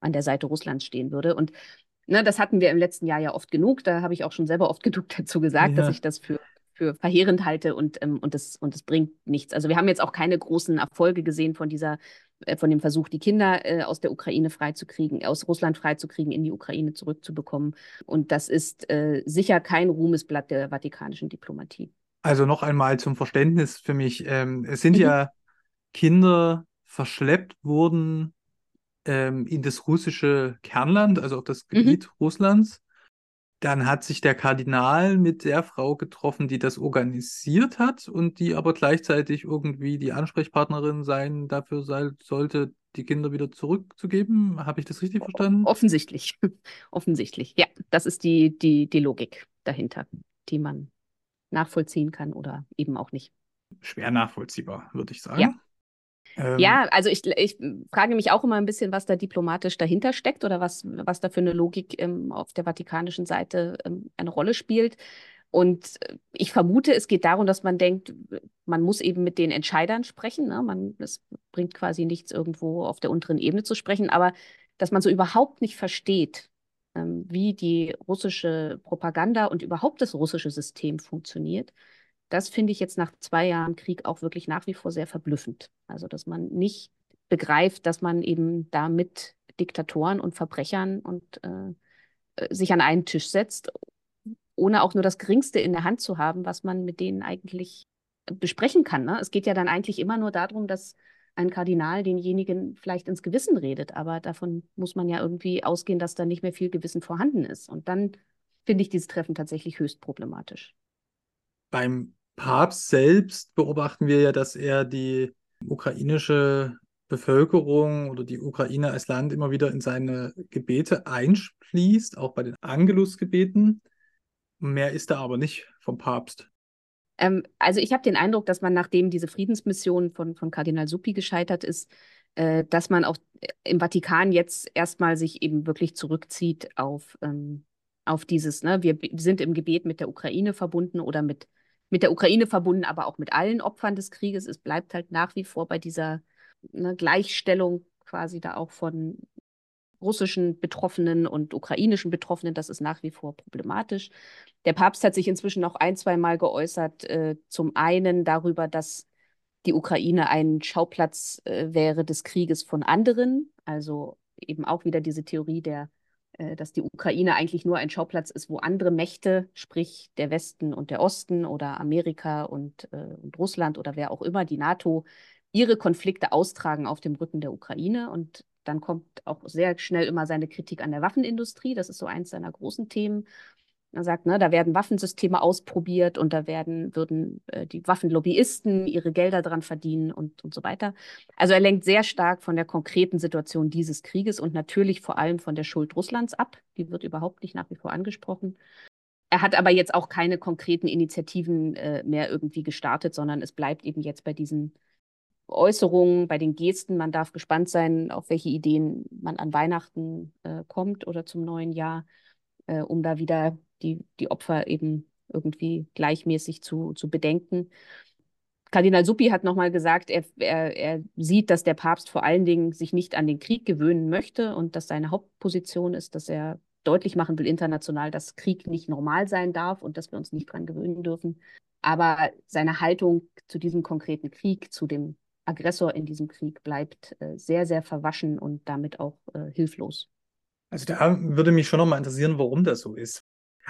an der Seite Russlands stehen würde. Und ne, das hatten wir im letzten Jahr ja oft genug. Da habe ich auch schon selber oft genug dazu gesagt, ja. dass ich das für, für verheerend halte und, ähm, und, das, und das bringt nichts. Also wir haben jetzt auch keine großen Erfolge gesehen von dieser äh, von dem Versuch, die Kinder äh, aus der Ukraine freizukriegen, aus Russland freizukriegen, in die Ukraine zurückzubekommen. Und das ist äh, sicher kein Ruhmesblatt der vatikanischen Diplomatie. Also noch einmal zum Verständnis für mich. Ähm, es sind mhm. ja Kinder verschleppt worden ähm, in das russische Kernland, also auch das mhm. Gebiet mhm. Russlands. dann hat sich der Kardinal mit der Frau getroffen, die das organisiert hat und die aber gleichzeitig irgendwie die Ansprechpartnerin sein dafür sei, sollte, die Kinder wieder zurückzugeben. Habe ich das richtig verstanden? Offensichtlich. Offensichtlich. Ja, das ist die, die, die Logik dahinter, die man nachvollziehen kann oder eben auch nicht. Schwer nachvollziehbar, würde ich sagen. Ja. Ähm, ja, also ich, ich frage mich auch immer ein bisschen, was da diplomatisch dahinter steckt oder was, was da für eine Logik ähm, auf der vatikanischen Seite ähm, eine Rolle spielt. Und äh, ich vermute, es geht darum, dass man denkt, man muss eben mit den Entscheidern sprechen. Ne? Man, es bringt quasi nichts, irgendwo auf der unteren Ebene zu sprechen, aber dass man so überhaupt nicht versteht, wie die russische Propaganda und überhaupt das russische System funktioniert das finde ich jetzt nach zwei Jahren Krieg auch wirklich nach wie vor sehr verblüffend. Also, dass man nicht begreift, dass man eben da mit Diktatoren und Verbrechern und äh, äh, sich an einen Tisch setzt, ohne auch nur das Geringste in der Hand zu haben, was man mit denen eigentlich besprechen kann. Ne? Es geht ja dann eigentlich immer nur darum, dass ein Kardinal denjenigen vielleicht ins Gewissen redet, aber davon muss man ja irgendwie ausgehen, dass da nicht mehr viel Gewissen vorhanden ist. Und dann finde ich dieses Treffen tatsächlich höchst problematisch. Beim Papst selbst beobachten wir ja, dass er die ukrainische Bevölkerung oder die Ukraine als Land immer wieder in seine Gebete einschließt, auch bei den Angelusgebeten. Mehr ist da aber nicht vom Papst. Ähm, also ich habe den Eindruck, dass man, nachdem diese Friedensmission von, von Kardinal Suppi gescheitert ist, äh, dass man auch im Vatikan jetzt erstmal sich eben wirklich zurückzieht auf, ähm, auf dieses, ne, wir sind im Gebet mit der Ukraine verbunden oder mit mit der Ukraine verbunden, aber auch mit allen Opfern des Krieges. Es bleibt halt nach wie vor bei dieser ne, Gleichstellung quasi da auch von russischen Betroffenen und ukrainischen Betroffenen. Das ist nach wie vor problematisch. Der Papst hat sich inzwischen noch ein, zwei Mal geäußert, äh, zum einen darüber, dass die Ukraine ein Schauplatz äh, wäre des Krieges von anderen, also eben auch wieder diese Theorie der äh, dass die Ukraine eigentlich nur ein Schauplatz ist, wo andere Mächte, sprich der Westen und der Osten oder Amerika und, äh, und Russland oder wer auch immer, die NATO, ihre Konflikte austragen auf dem Rücken der Ukraine. Und dann kommt auch sehr schnell immer seine Kritik an der Waffenindustrie. Das ist so eins seiner großen Themen. Er sagt, ne, da werden Waffensysteme ausprobiert und da werden, würden äh, die Waffenlobbyisten ihre Gelder dran verdienen und, und so weiter. Also er lenkt sehr stark von der konkreten Situation dieses Krieges und natürlich vor allem von der Schuld Russlands ab. Die wird überhaupt nicht nach wie vor angesprochen. Er hat aber jetzt auch keine konkreten Initiativen äh, mehr irgendwie gestartet, sondern es bleibt eben jetzt bei diesen Äußerungen, bei den Gesten. Man darf gespannt sein, auf welche Ideen man an Weihnachten äh, kommt oder zum neuen Jahr, äh, um da wieder die, die Opfer eben irgendwie gleichmäßig zu, zu bedenken. Kardinal Suppi hat nochmal gesagt, er, er, er sieht, dass der Papst vor allen Dingen sich nicht an den Krieg gewöhnen möchte und dass seine Hauptposition ist, dass er deutlich machen will international, dass Krieg nicht normal sein darf und dass wir uns nicht dran gewöhnen dürfen. Aber seine Haltung zu diesem konkreten Krieg, zu dem Aggressor in diesem Krieg bleibt äh, sehr, sehr verwaschen und damit auch äh, hilflos. Also da würde mich schon nochmal interessieren, warum das so ist.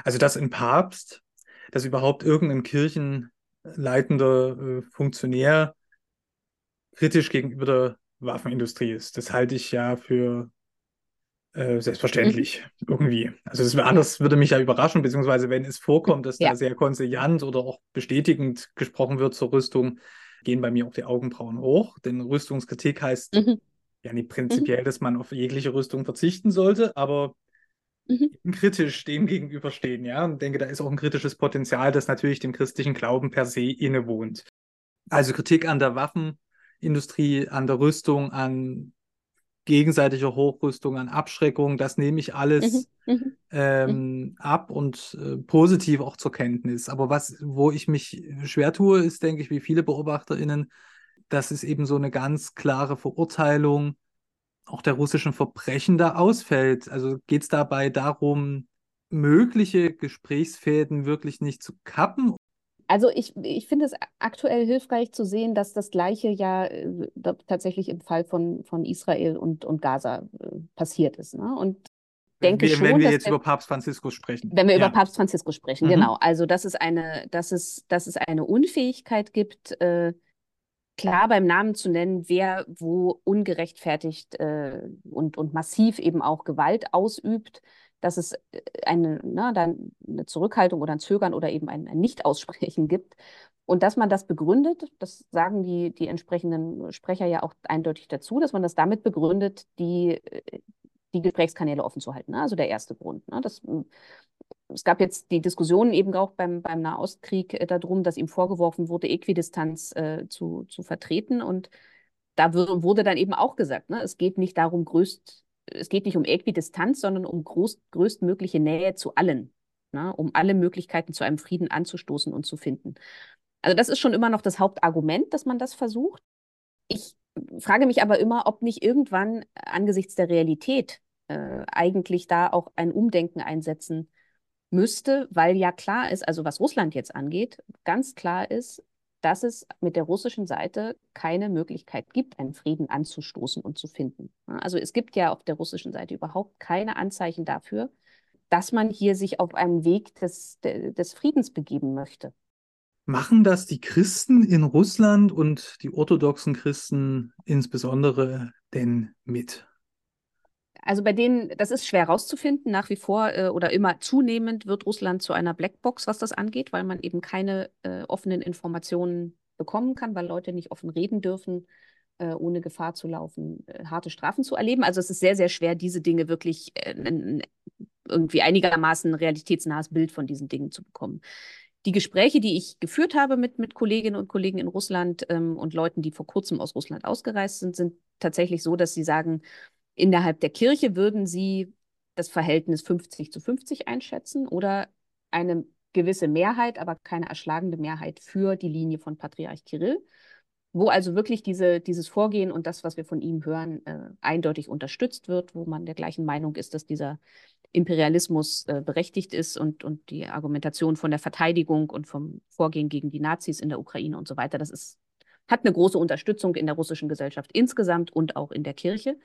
Also, dass ein Papst, dass überhaupt irgendein kirchenleitender äh, Funktionär kritisch gegenüber der Waffenindustrie ist, das halte ich ja für äh, selbstverständlich mhm. irgendwie. Also das anders würde mich ja überraschen, beziehungsweise wenn es vorkommt, dass ja. da sehr konziliant oder auch bestätigend gesprochen wird zur Rüstung, gehen bei mir auch die Augenbrauen hoch. Denn Rüstungskritik heißt mhm. ja nicht prinzipiell, mhm. dass man auf jegliche Rüstung verzichten sollte, aber mhm. kritisch dem gegenüberstehen, ja. Und denke, da ist auch ein kritisches Potenzial, das natürlich dem christlichen Glauben per se innewohnt. Also Kritik an der Waffenindustrie, an der Rüstung, an gegenseitiger Hochrüstung, an Abschreckung, das nehme ich alles mhm. mhm. ähm, mhm. ab und äh, positiv auch zur Kenntnis. Aber was, wo ich mich schwer tue, ist, denke ich, wie viele BeobachterInnen, dass es eben so eine ganz klare Verurteilung auch der russischen Verbrechen da ausfällt. Also geht es dabei darum, mögliche Gesprächsfäden wirklich nicht zu kappen? Also ich, ich finde es aktuell hilfreich zu sehen, dass das Gleiche ja äh, tatsächlich im Fall von, von Israel und, und Gaza äh, passiert ist. Ne? Und denke wir, schon, wenn wir jetzt der, über Papst Franziskus sprechen. Wenn wir ja. über Papst Franziskus sprechen, mhm. genau. Also dass es eine, dass es, dass es eine Unfähigkeit gibt, äh, klar beim Namen zu nennen, wer wo ungerechtfertigt äh, und, und massiv eben auch Gewalt ausübt. Dass es äh, eine, na, dann eine Zurückhaltung oder ein Zögern oder eben ein, ein Nicht-Aussprechen gibt. Und dass man das begründet, das sagen die, die entsprechenden Sprecher ja auch eindeutig dazu, dass man das damit begründet, die, äh, die Gesprächskanäle offen zu halten. Ne? Also der erste Grund. Ne? Das, es gab jetzt die Diskussionen eben auch beim, beim Nahostkrieg äh, darum, dass ihm vorgeworfen wurde, Äquidistanz äh, zu, zu vertreten. Und da wurde dann eben auch gesagt, ne, es geht nicht darum, größt, es geht nicht um Äquidistanz, sondern um groß, größtmögliche Nähe zu allen, ne, um alle Möglichkeiten zu einem Frieden anzustoßen und zu finden. Also das ist schon immer noch das Hauptargument, dass man das versucht. Ich frage mich aber immer, ob nicht irgendwann angesichts der Realität äh, eigentlich da auch ein Umdenken einsetzen müsste, weil ja klar ist, also was Russland jetzt angeht, ganz klar ist, dass es mit der russischen Seite keine Möglichkeit gibt, einen Frieden anzustoßen und zu finden. Also es gibt ja auf der russischen Seite überhaupt keine Anzeichen dafür, dass man hier sich auf einen Weg des, des Friedens begeben möchte. Machen das die Christen in Russland und die orthodoxen Christen insbesondere denn mit? Also bei denen, das ist schwer rauszufinden, nach wie vor äh, oder immer zunehmend wird Russland zu einer Blackbox, was das angeht, weil man eben keine äh, offenen Informationen bekommen kann, weil Leute nicht offen reden dürfen, äh, ohne Gefahr zu laufen, äh, harte Strafen zu erleben. Also es ist sehr, sehr schwer, diese Dinge wirklich äh, irgendwie einigermaßen realitätsnahes Bild von diesen Dingen zu bekommen. Die Gespräche, die ich geführt habe mit, mit Kolleginnen und Kollegen in Russland ähm, und Leuten, die vor kurzem aus Russland ausgereist sind, sind tatsächlich so, dass sie sagen, Innerhalb der Kirche würden Sie das Verhältnis 50 zu 50 einschätzen oder eine gewisse Mehrheit, aber keine erschlagende Mehrheit für die Linie von Patriarch Kirill, wo also wirklich diese, dieses Vorgehen und das, was wir von ihm hören, äh, eindeutig unterstützt wird, wo man der gleichen Meinung ist, dass dieser Imperialismus äh, berechtigt ist und, und die Argumentation von der Verteidigung und vom Vorgehen gegen die Nazis in der Ukraine und so weiter, das ist, hat eine große Unterstützung in der russischen Gesellschaft insgesamt und auch in der Kirche.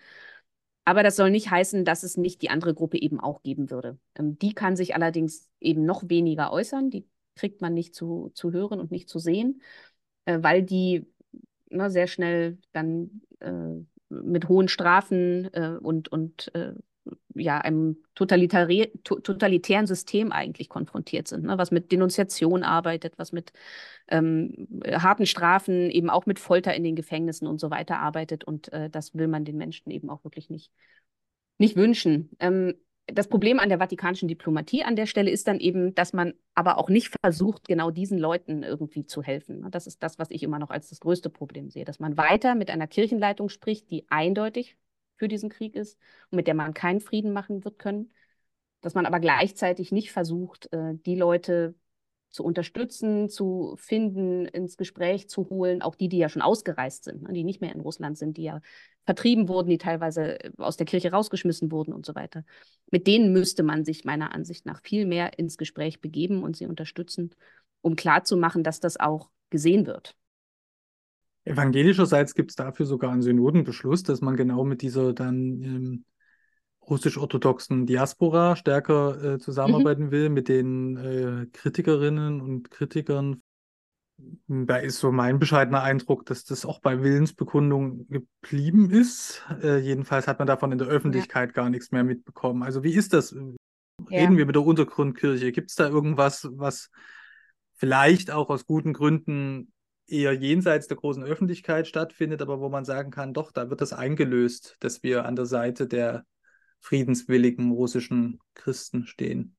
Aber das soll nicht heißen, dass es nicht die andere Gruppe eben auch geben würde. Ähm, die kann sich allerdings eben noch weniger äußern. Die kriegt man nicht zu, zu hören und nicht zu sehen, äh, weil die na, sehr schnell dann äh, mit hohen Strafen äh, und, und äh, ja, einem totalitär, totalitären System eigentlich konfrontiert sind, ne? was mit Denunziation arbeitet, was mit ähm, harten Strafen, eben auch mit Folter in den Gefängnissen und so weiter arbeitet. Und äh, das will man den Menschen eben auch wirklich nicht, nicht wünschen. Ähm, das Problem an der vatikanischen Diplomatie an der Stelle ist dann eben, dass man aber auch nicht versucht, genau diesen Leuten irgendwie zu helfen. Ne? Das ist das, was ich immer noch als das größte Problem sehe, dass man weiter mit einer Kirchenleitung spricht, die eindeutig für diesen Krieg ist und mit der man keinen Frieden machen wird können, dass man aber gleichzeitig nicht versucht, äh, die Leute zu unterstützen, zu finden, ins Gespräch zu holen, auch die, die ja schon ausgereist sind, ne, die nicht mehr in Russland sind, die ja vertrieben wurden, die teilweise äh, aus der Kirche rausgeschmissen wurden und so weiter. Mit denen müsste man sich meiner Ansicht nach viel mehr ins Gespräch begeben und sie unterstützen, um klarzumachen, dass das auch gesehen wird. Evangelischerseits gibt es dafür sogar einen Synodenbeschluss, dass man genau mit dieser dann ähm, russisch-orthodoxen Diaspora stärker äh, zusammenarbeiten mhm. will, mit den äh, Kritikerinnen und Kritikern. Da ist so mein bescheidener Eindruck, dass das auch bei Willensbekundung geblieben ist. Äh, jedenfalls hat man davon in der Öffentlichkeit ja. gar nichts mehr mitbekommen. Also wie ist das? Reden ja. wir mit der Untergrundkirche? Gibt es da irgendwas, was vielleicht auch aus guten Gründen eher jenseits der großen Öffentlichkeit stattfindet, aber wo man sagen kann, doch, da wird das eingelöst, dass wir an der Seite der friedenswilligen russischen Christen stehen.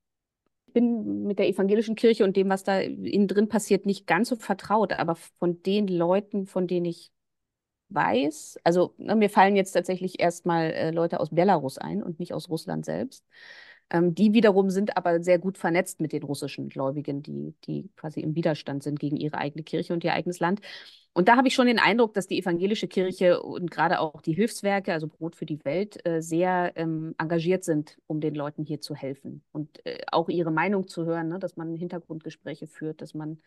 Ich bin mit der evangelischen Kirche und dem, was da innen drin passiert, nicht ganz so vertraut, aber von den Leuten, von denen ich weiß, also ne, mir fallen jetzt tatsächlich erstmal äh, Leute aus Belarus ein und nicht aus Russland selbst. Ähm, die wiederum sind aber sehr gut vernetzt mit den russischen Gläubigen, die, die quasi im Widerstand sind gegen ihre eigene Kirche und ihr eigenes Land. Und da habe ich schon den Eindruck, dass die evangelische Kirche und gerade auch die Hilfswerke, also Brot für die Welt, äh, sehr ähm, engagiert sind, um den Leuten hier zu helfen und äh, auch ihre Meinung zu hören, ne, dass man Hintergrundgespräche führt, dass man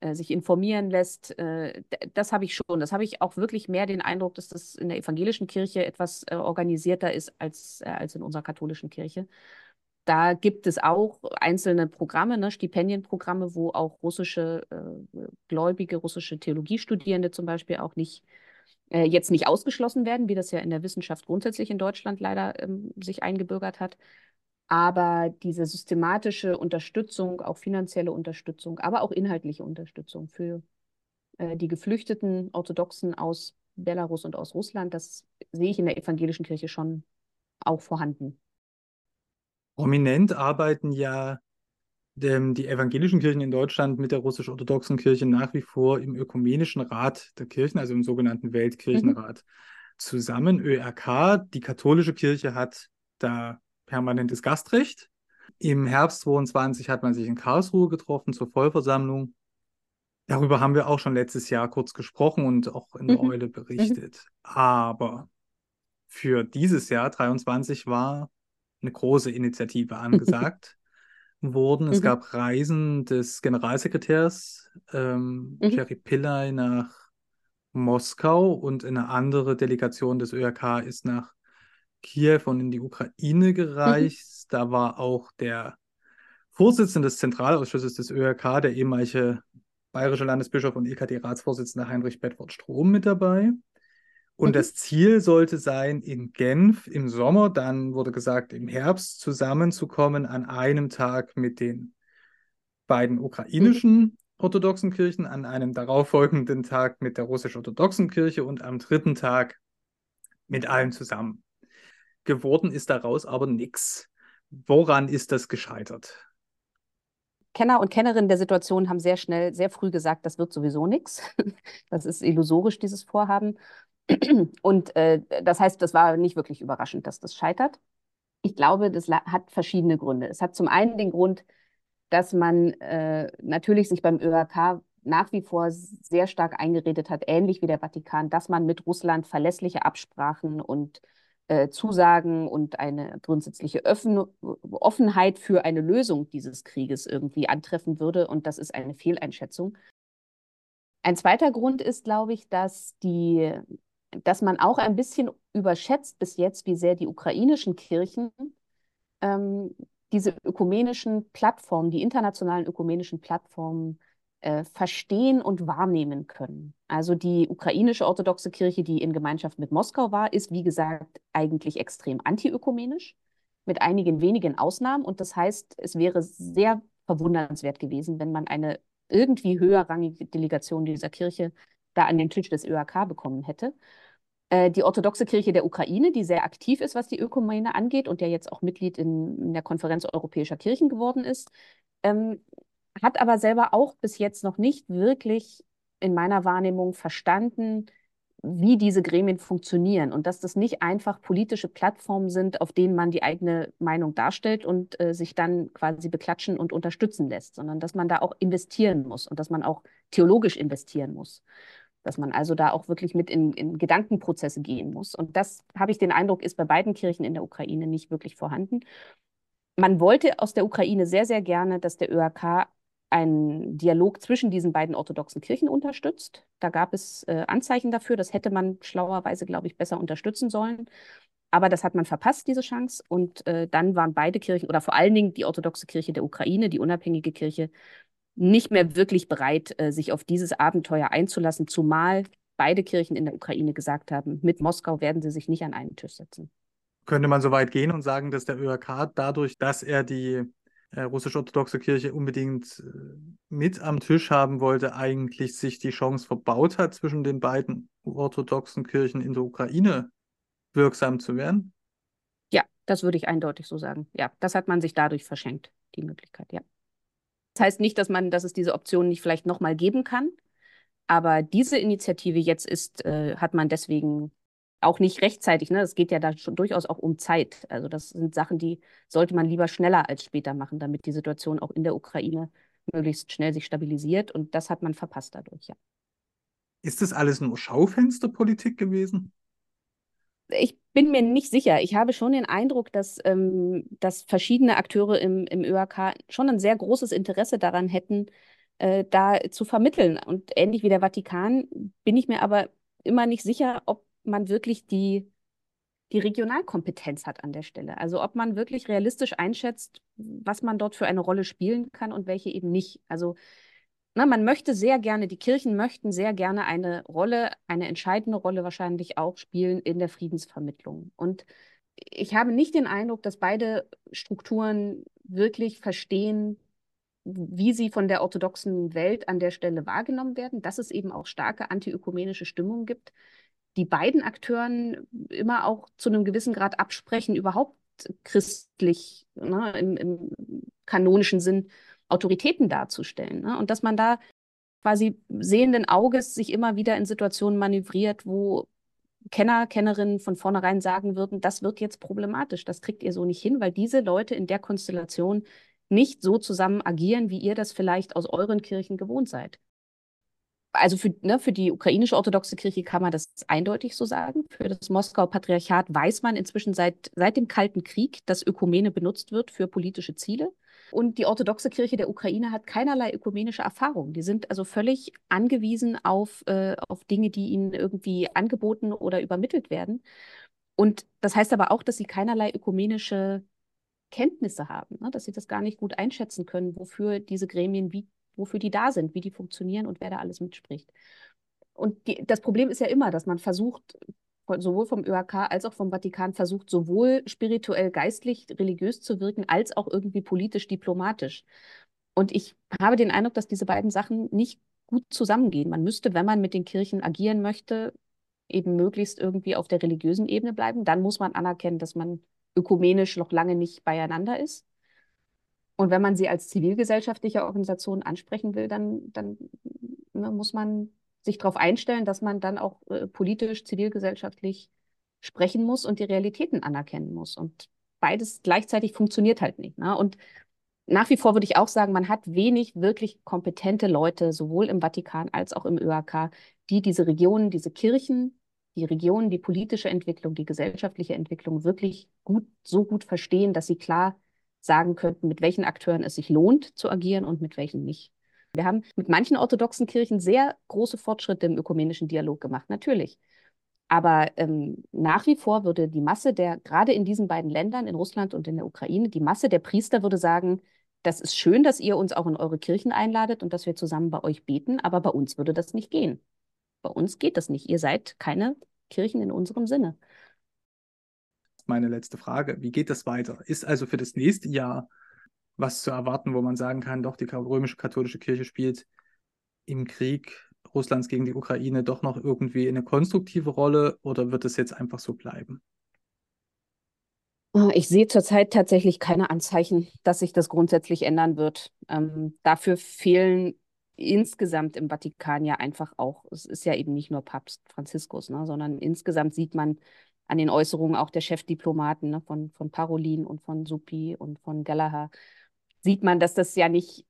äh, sich informieren lässt. Äh, das habe ich schon. Das habe ich auch wirklich mehr den Eindruck, dass das in der evangelischen Kirche etwas äh, organisierter ist als, als in unserer katholischen Kirche. Da gibt es auch einzelne Programme, ne, Stipendienprogramme, wo auch russische äh, Gläubige, russische Theologiestudierende zum Beispiel auch nicht äh, jetzt nicht ausgeschlossen werden, wie das ja in der Wissenschaft grundsätzlich in Deutschland leider ähm, sich eingebürgert hat. Aber diese systematische Unterstützung, auch finanzielle Unterstützung, aber auch inhaltliche Unterstützung für äh, die geflüchteten Orthodoxen aus Belarus und aus Russland, das sehe ich in der evangelischen Kirche schon auch vorhanden. Prominent arbeiten ja die evangelischen Kirchen in Deutschland mit der russisch-orthodoxen Kirche nach wie vor im Ökumenischen Rat der Kirchen, also im sogenannten Weltkirchenrat, mhm. zusammen. ÖRK, die katholische Kirche hat da permanentes Gastrecht. Im Herbst 22 hat man sich in Karlsruhe getroffen zur Vollversammlung. Darüber haben wir auch schon letztes Jahr kurz gesprochen und auch in der mhm. Eule berichtet. Mhm. Aber für dieses Jahr 23 war eine große Initiative angesagt worden. Es mhm. gab Reisen des Generalsekretärs ähm, mhm. Jerry Pillay nach Moskau und eine andere Delegation des ÖRK ist nach Kiew und in die Ukraine gereist. Mhm. Da war auch der Vorsitzende des Zentralausschusses des ÖRK, der ehemalige bayerische Landesbischof und EKD-Ratsvorsitzende Heinrich Bedford Strom mit dabei. Und mhm. das Ziel sollte sein, in Genf im Sommer, dann wurde gesagt, im Herbst zusammenzukommen an einem Tag mit den beiden ukrainischen mhm. orthodoxen Kirchen, an einem darauffolgenden Tag mit der russisch-orthodoxen Kirche und am dritten Tag mit allen zusammen. Geworden ist daraus aber nichts. Woran ist das gescheitert? Kenner und Kennerinnen der Situation haben sehr schnell, sehr früh gesagt, das wird sowieso nichts. Das ist illusorisch, dieses Vorhaben. Und äh, das heißt, das war nicht wirklich überraschend, dass das scheitert. Ich glaube, das hat verschiedene Gründe. Es hat zum einen den Grund, dass man äh, natürlich sich beim ÖRK nach wie vor sehr stark eingeredet hat, ähnlich wie der Vatikan, dass man mit Russland verlässliche Absprachen und äh, Zusagen und eine grundsätzliche Öffn Offenheit für eine Lösung dieses Krieges irgendwie antreffen würde. Und das ist eine Fehleinschätzung. Ein zweiter Grund ist, glaube ich, dass, die, dass man auch ein bisschen überschätzt bis jetzt, wie sehr die ukrainischen Kirchen ähm, diese ökumenischen Plattformen, die internationalen ökumenischen Plattformen äh, verstehen und wahrnehmen können. Also die ukrainische orthodoxe Kirche, die in Gemeinschaft mit Moskau war, ist, wie gesagt, eigentlich extrem antiökumenisch, mit einigen wenigen Ausnahmen. Und das heißt, es wäre sehr verwundernswert gewesen, wenn man eine irgendwie höherrangige Delegation dieser Kirche da an den Tisch des ÖAK bekommen hätte. Äh, die orthodoxe Kirche der Ukraine, die sehr aktiv ist, was die Ökumene angeht und ja jetzt auch Mitglied in, in der Konferenz europäischer Kirchen geworden ist, ähm, hat aber selber auch bis jetzt noch nicht wirklich in meiner Wahrnehmung verstanden, wie diese Gremien funktionieren und dass das nicht einfach politische Plattformen sind, auf denen man die eigene Meinung darstellt und äh, sich dann quasi beklatschen und unterstützen lässt, sondern dass man da auch investieren muss und dass man auch theologisch investieren muss. Dass man also da auch wirklich mit in, in Gedankenprozesse gehen muss. Und das habe ich den Eindruck, ist bei beiden Kirchen in der Ukraine nicht wirklich vorhanden. Man wollte aus der Ukraine sehr, sehr gerne, dass der ÖRK einen Dialog zwischen diesen beiden orthodoxen Kirchen unterstützt. Da gab es äh, Anzeichen dafür. Das hätte man schlauerweise, glaube ich, besser unterstützen sollen. Aber das hat man verpasst, diese Chance. Und äh, dann waren beide Kirchen oder vor allen Dingen die orthodoxe Kirche der Ukraine, die unabhängige Kirche, nicht mehr wirklich bereit, äh, sich auf dieses Abenteuer einzulassen, zumal beide Kirchen in der Ukraine gesagt haben, mit Moskau werden sie sich nicht an einen Tisch setzen. Könnte man so weit gehen und sagen, dass der ÖRK dadurch, dass er die äh, russisch-orthodoxe Kirche unbedingt äh, mit am Tisch haben wollte, eigentlich sich die Chance verbaut hat, zwischen den beiden orthodoxen Kirchen in der Ukraine wirksam zu werden? Ja, das würde ich eindeutig so sagen. Ja, das hat man sich dadurch verschenkt, die Möglichkeit, ja. Das heißt nicht, dass man, dass es diese Option nicht vielleicht nochmal geben kann, aber diese Initiative jetzt ist, äh, hat man deswegen auch nicht rechtzeitig. Ne? Es geht ja da schon durchaus auch um Zeit. Also das sind Sachen, die sollte man lieber schneller als später machen, damit die Situation auch in der Ukraine möglichst schnell sich stabilisiert. Und das hat man verpasst dadurch, ja. Ist das alles nur Schaufensterpolitik gewesen? Ich bin mir nicht sicher. Ich habe schon den Eindruck, dass, ähm, dass verschiedene Akteure im, im ÖAK schon ein sehr großes Interesse daran hätten, äh, da zu vermitteln. Und ähnlich wie der Vatikan bin ich mir aber immer nicht sicher, ob man wirklich die, die Regionalkompetenz hat an der Stelle. Also ob man wirklich realistisch einschätzt, was man dort für eine Rolle spielen kann und welche eben nicht. Also na, man möchte sehr gerne, die Kirchen möchten sehr gerne eine Rolle, eine entscheidende Rolle wahrscheinlich auch spielen in der Friedensvermittlung. Und ich habe nicht den Eindruck, dass beide Strukturen wirklich verstehen, wie sie von der orthodoxen Welt an der Stelle wahrgenommen werden, dass es eben auch starke antiökumenische Stimmungen gibt, die beiden Akteuren immer auch zu einem gewissen Grad absprechen, überhaupt christlich ne, im, im, kanonischen Sinn Autoritäten darzustellen. Ne? Und dass man da quasi sehenden Auges sich immer wieder in Situationen manövriert, wo Kenner, Kennerinnen von vornherein sagen würden, das wird jetzt problematisch, das kriegt ihr so nicht hin, weil diese Leute in der Konstellation nicht so zusammen agieren, wie ihr das vielleicht aus euren Kirchen gewohnt seid. Also für, ne, für die ukrainische orthodoxe Kirche kann man das eindeutig so sagen. Für das Moskauer Patriarchat weiß man inzwischen seit, seit dem Kalten Krieg, dass Ökumene benutzt wird für politische Ziele. Und die orthodoxe Kirche der Ukraine hat keinerlei ökumenische Erfahrung. Die sind also völlig angewiesen auf, äh, auf Dinge, die ihnen irgendwie angeboten oder übermittelt werden. Und das heißt aber auch, dass sie keinerlei ökumenische Kenntnisse haben, ne? dass sie das gar nicht gut einschätzen können, wofür diese Gremien, wie, wofür die da sind, wie die funktionieren und wer da alles mitspricht. Und die, das Problem ist ja immer, dass man versucht, sowohl vom ÖAK als auch vom Vatikan versucht, sowohl spirituell, geistlich, religiös zu wirken, als auch irgendwie politisch, diplomatisch. Und ich habe den Eindruck, dass diese beiden Sachen nicht gut zusammengehen. Man müsste, wenn man mit den Kirchen agieren möchte, eben möglichst irgendwie auf der religiösen Ebene bleiben. Dann muss man anerkennen, dass man ökumenisch noch lange nicht beieinander ist. Und wenn man sie als zivilgesellschaftliche Organisation ansprechen will, dann, dann ne, muss man sich darauf einstellen, dass man dann auch äh, politisch, zivilgesellschaftlich sprechen muss und die Realitäten anerkennen muss. Und beides gleichzeitig funktioniert halt nicht. Ne? Und nach wie vor würde ich auch sagen, man hat wenig wirklich kompetente Leute, sowohl im Vatikan als auch im ÖAK, die diese Regionen, diese Kirchen die Regionen, die politische Entwicklung, die gesellschaftliche Entwicklung wirklich gut, so gut verstehen, dass sie klar sagen könnten, mit welchen Akteuren es sich lohnt zu agieren und mit welchen nicht. Wir haben mit manchen orthodoxen Kirchen sehr große Fortschritte im ökumenischen Dialog gemacht, natürlich. Aber ähm, nach wie vor würde die Masse der, gerade in diesen beiden Ländern, in Russland und in der Ukraine, die Masse der Priester würde sagen, das ist schön, dass ihr uns auch in eure Kirchen einladet und dass wir zusammen bei euch beten, aber bei uns würde das nicht gehen. Bei uns geht das nicht. Ihr seid keine Kirchen in unserem Sinne. Meine letzte Frage. Wie geht das weiter? Ist also für das nächste Jahr was zu erwarten, wo man sagen kann, doch, die römische katholische Kirche spielt im Krieg Russlands gegen die Ukraine doch noch irgendwie eine konstruktive Rolle oder wird es jetzt einfach so bleiben? Ich sehe zurzeit tatsächlich keine Anzeichen, dass sich das grundsätzlich ändern wird. Ähm, dafür fehlen insgesamt im Vatikan ja einfach auch, es ist ja eben nicht nur Papst Franziskus, ne, sondern insgesamt sieht man an den Äußerungen auch der Chefdiplomaten ne, von, von Parolin und von Suppi und von Gallagher, sieht man, dass das ja nicht,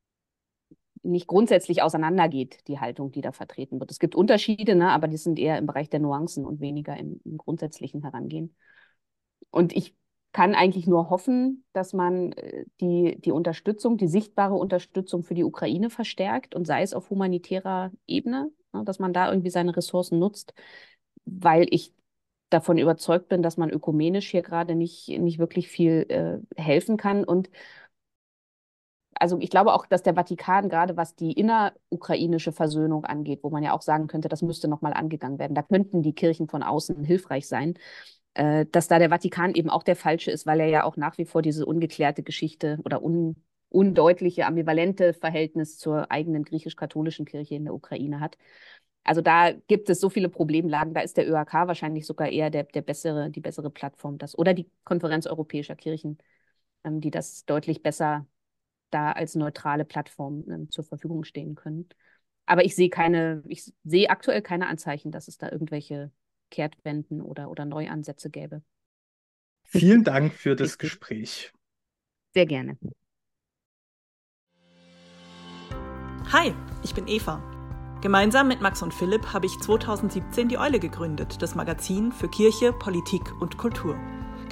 nicht grundsätzlich auseinandergeht, die Haltung, die da vertreten wird. Es gibt Unterschiede, ne, aber die sind eher im Bereich der Nuancen und weniger im, im grundsätzlichen Herangehen. Und ich kann eigentlich nur hoffen, dass man äh, die, die Unterstützung, die sichtbare Unterstützung für die Ukraine verstärkt und sei es auf humanitärer Ebene, ne, dass man da irgendwie seine Ressourcen nutzt, weil ich davon überzeugt bin, dass man ökumenisch hier gerade nicht, nicht wirklich viel äh, helfen kann. Und also ich glaube auch, dass der Vatikan gerade was die innerukrainische Versöhnung angeht, wo man ja auch sagen könnte, das müsste nochmal angegangen werden. Da könnten die Kirchen von außen hilfreich sein äh, dass da der Vatikan eben auch der falsche ist, weil er ja auch nach wie vor diese ungeklärte Geschichte oder un, undeutliche, ambivalente Verhältnis zur eigenen griechisch-katholischen Kirche in der Ukraine hat. Also da gibt es so viele Problemlagen. Da ist der ÖAK wahrscheinlich sogar eher der, der bessere, die bessere Plattform, das oder die Konferenz europäischer Kirchen, ähm, die das deutlich besser da als neutrale Plattform ähm, zur Verfügung stehen können. Aber ich sehe keine, ich sehe aktuell keine Anzeichen, dass es da irgendwelche Kehrtwenden oder, oder Neuansätze gäbe. Vielen Dank für das Gespräch. Sehr gerne. Hi, ich bin Eva. Gemeinsam mit Max und Philipp habe ich 2017 die Eule gegründet, das Magazin für Kirche, Politik und Kultur.